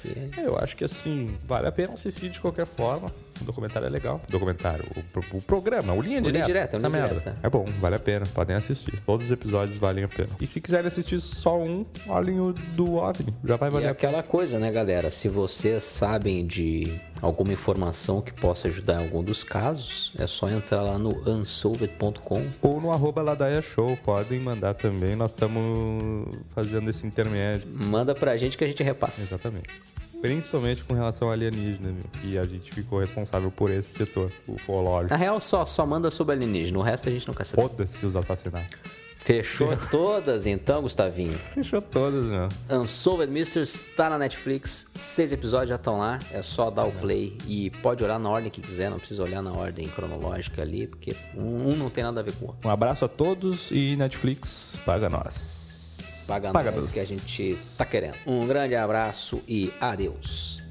Que. Eu acho que assim, vale a pena assistir de qualquer forma. O documentário é legal. O documentário, o, o programa, o Linha O Direta. Linha Direta, essa Linha merda. Direta. É bom, vale a pena. Podem assistir. Todos os episódios valem a pena. E se quiserem assistir só um, olhem o do OVNI. Já vai E valer a pena. aquela coisa, né, galera? Se vocês sabem de alguma informação que possa ajudar em algum dos casos, é só entrar lá no unsolved.com. Ou no arroba Ladaia Show. Podem mandar também. Nós estamos fazendo esse intermédio. Manda pra gente que a gente repassa. Exatamente. Principalmente com relação ao alienígena, viu? E a gente ficou responsável por esse setor, o ufológico. Na real, só, só manda sobre alienígena, o resto a gente não quer saber. Foda-se os assassinatos. Fechou todas então, Gustavinho? Fechou todas, meu. Unsolved Mysteries tá na Netflix, seis episódios já estão lá, é só dar o play e pode olhar na ordem que quiser, não precisa olhar na ordem cronológica ali, porque um não tem nada a ver com o outro. Um abraço a todos e Netflix, paga nós. Paga, Paga nós nós. que a gente tá querendo. Um grande abraço e adeus.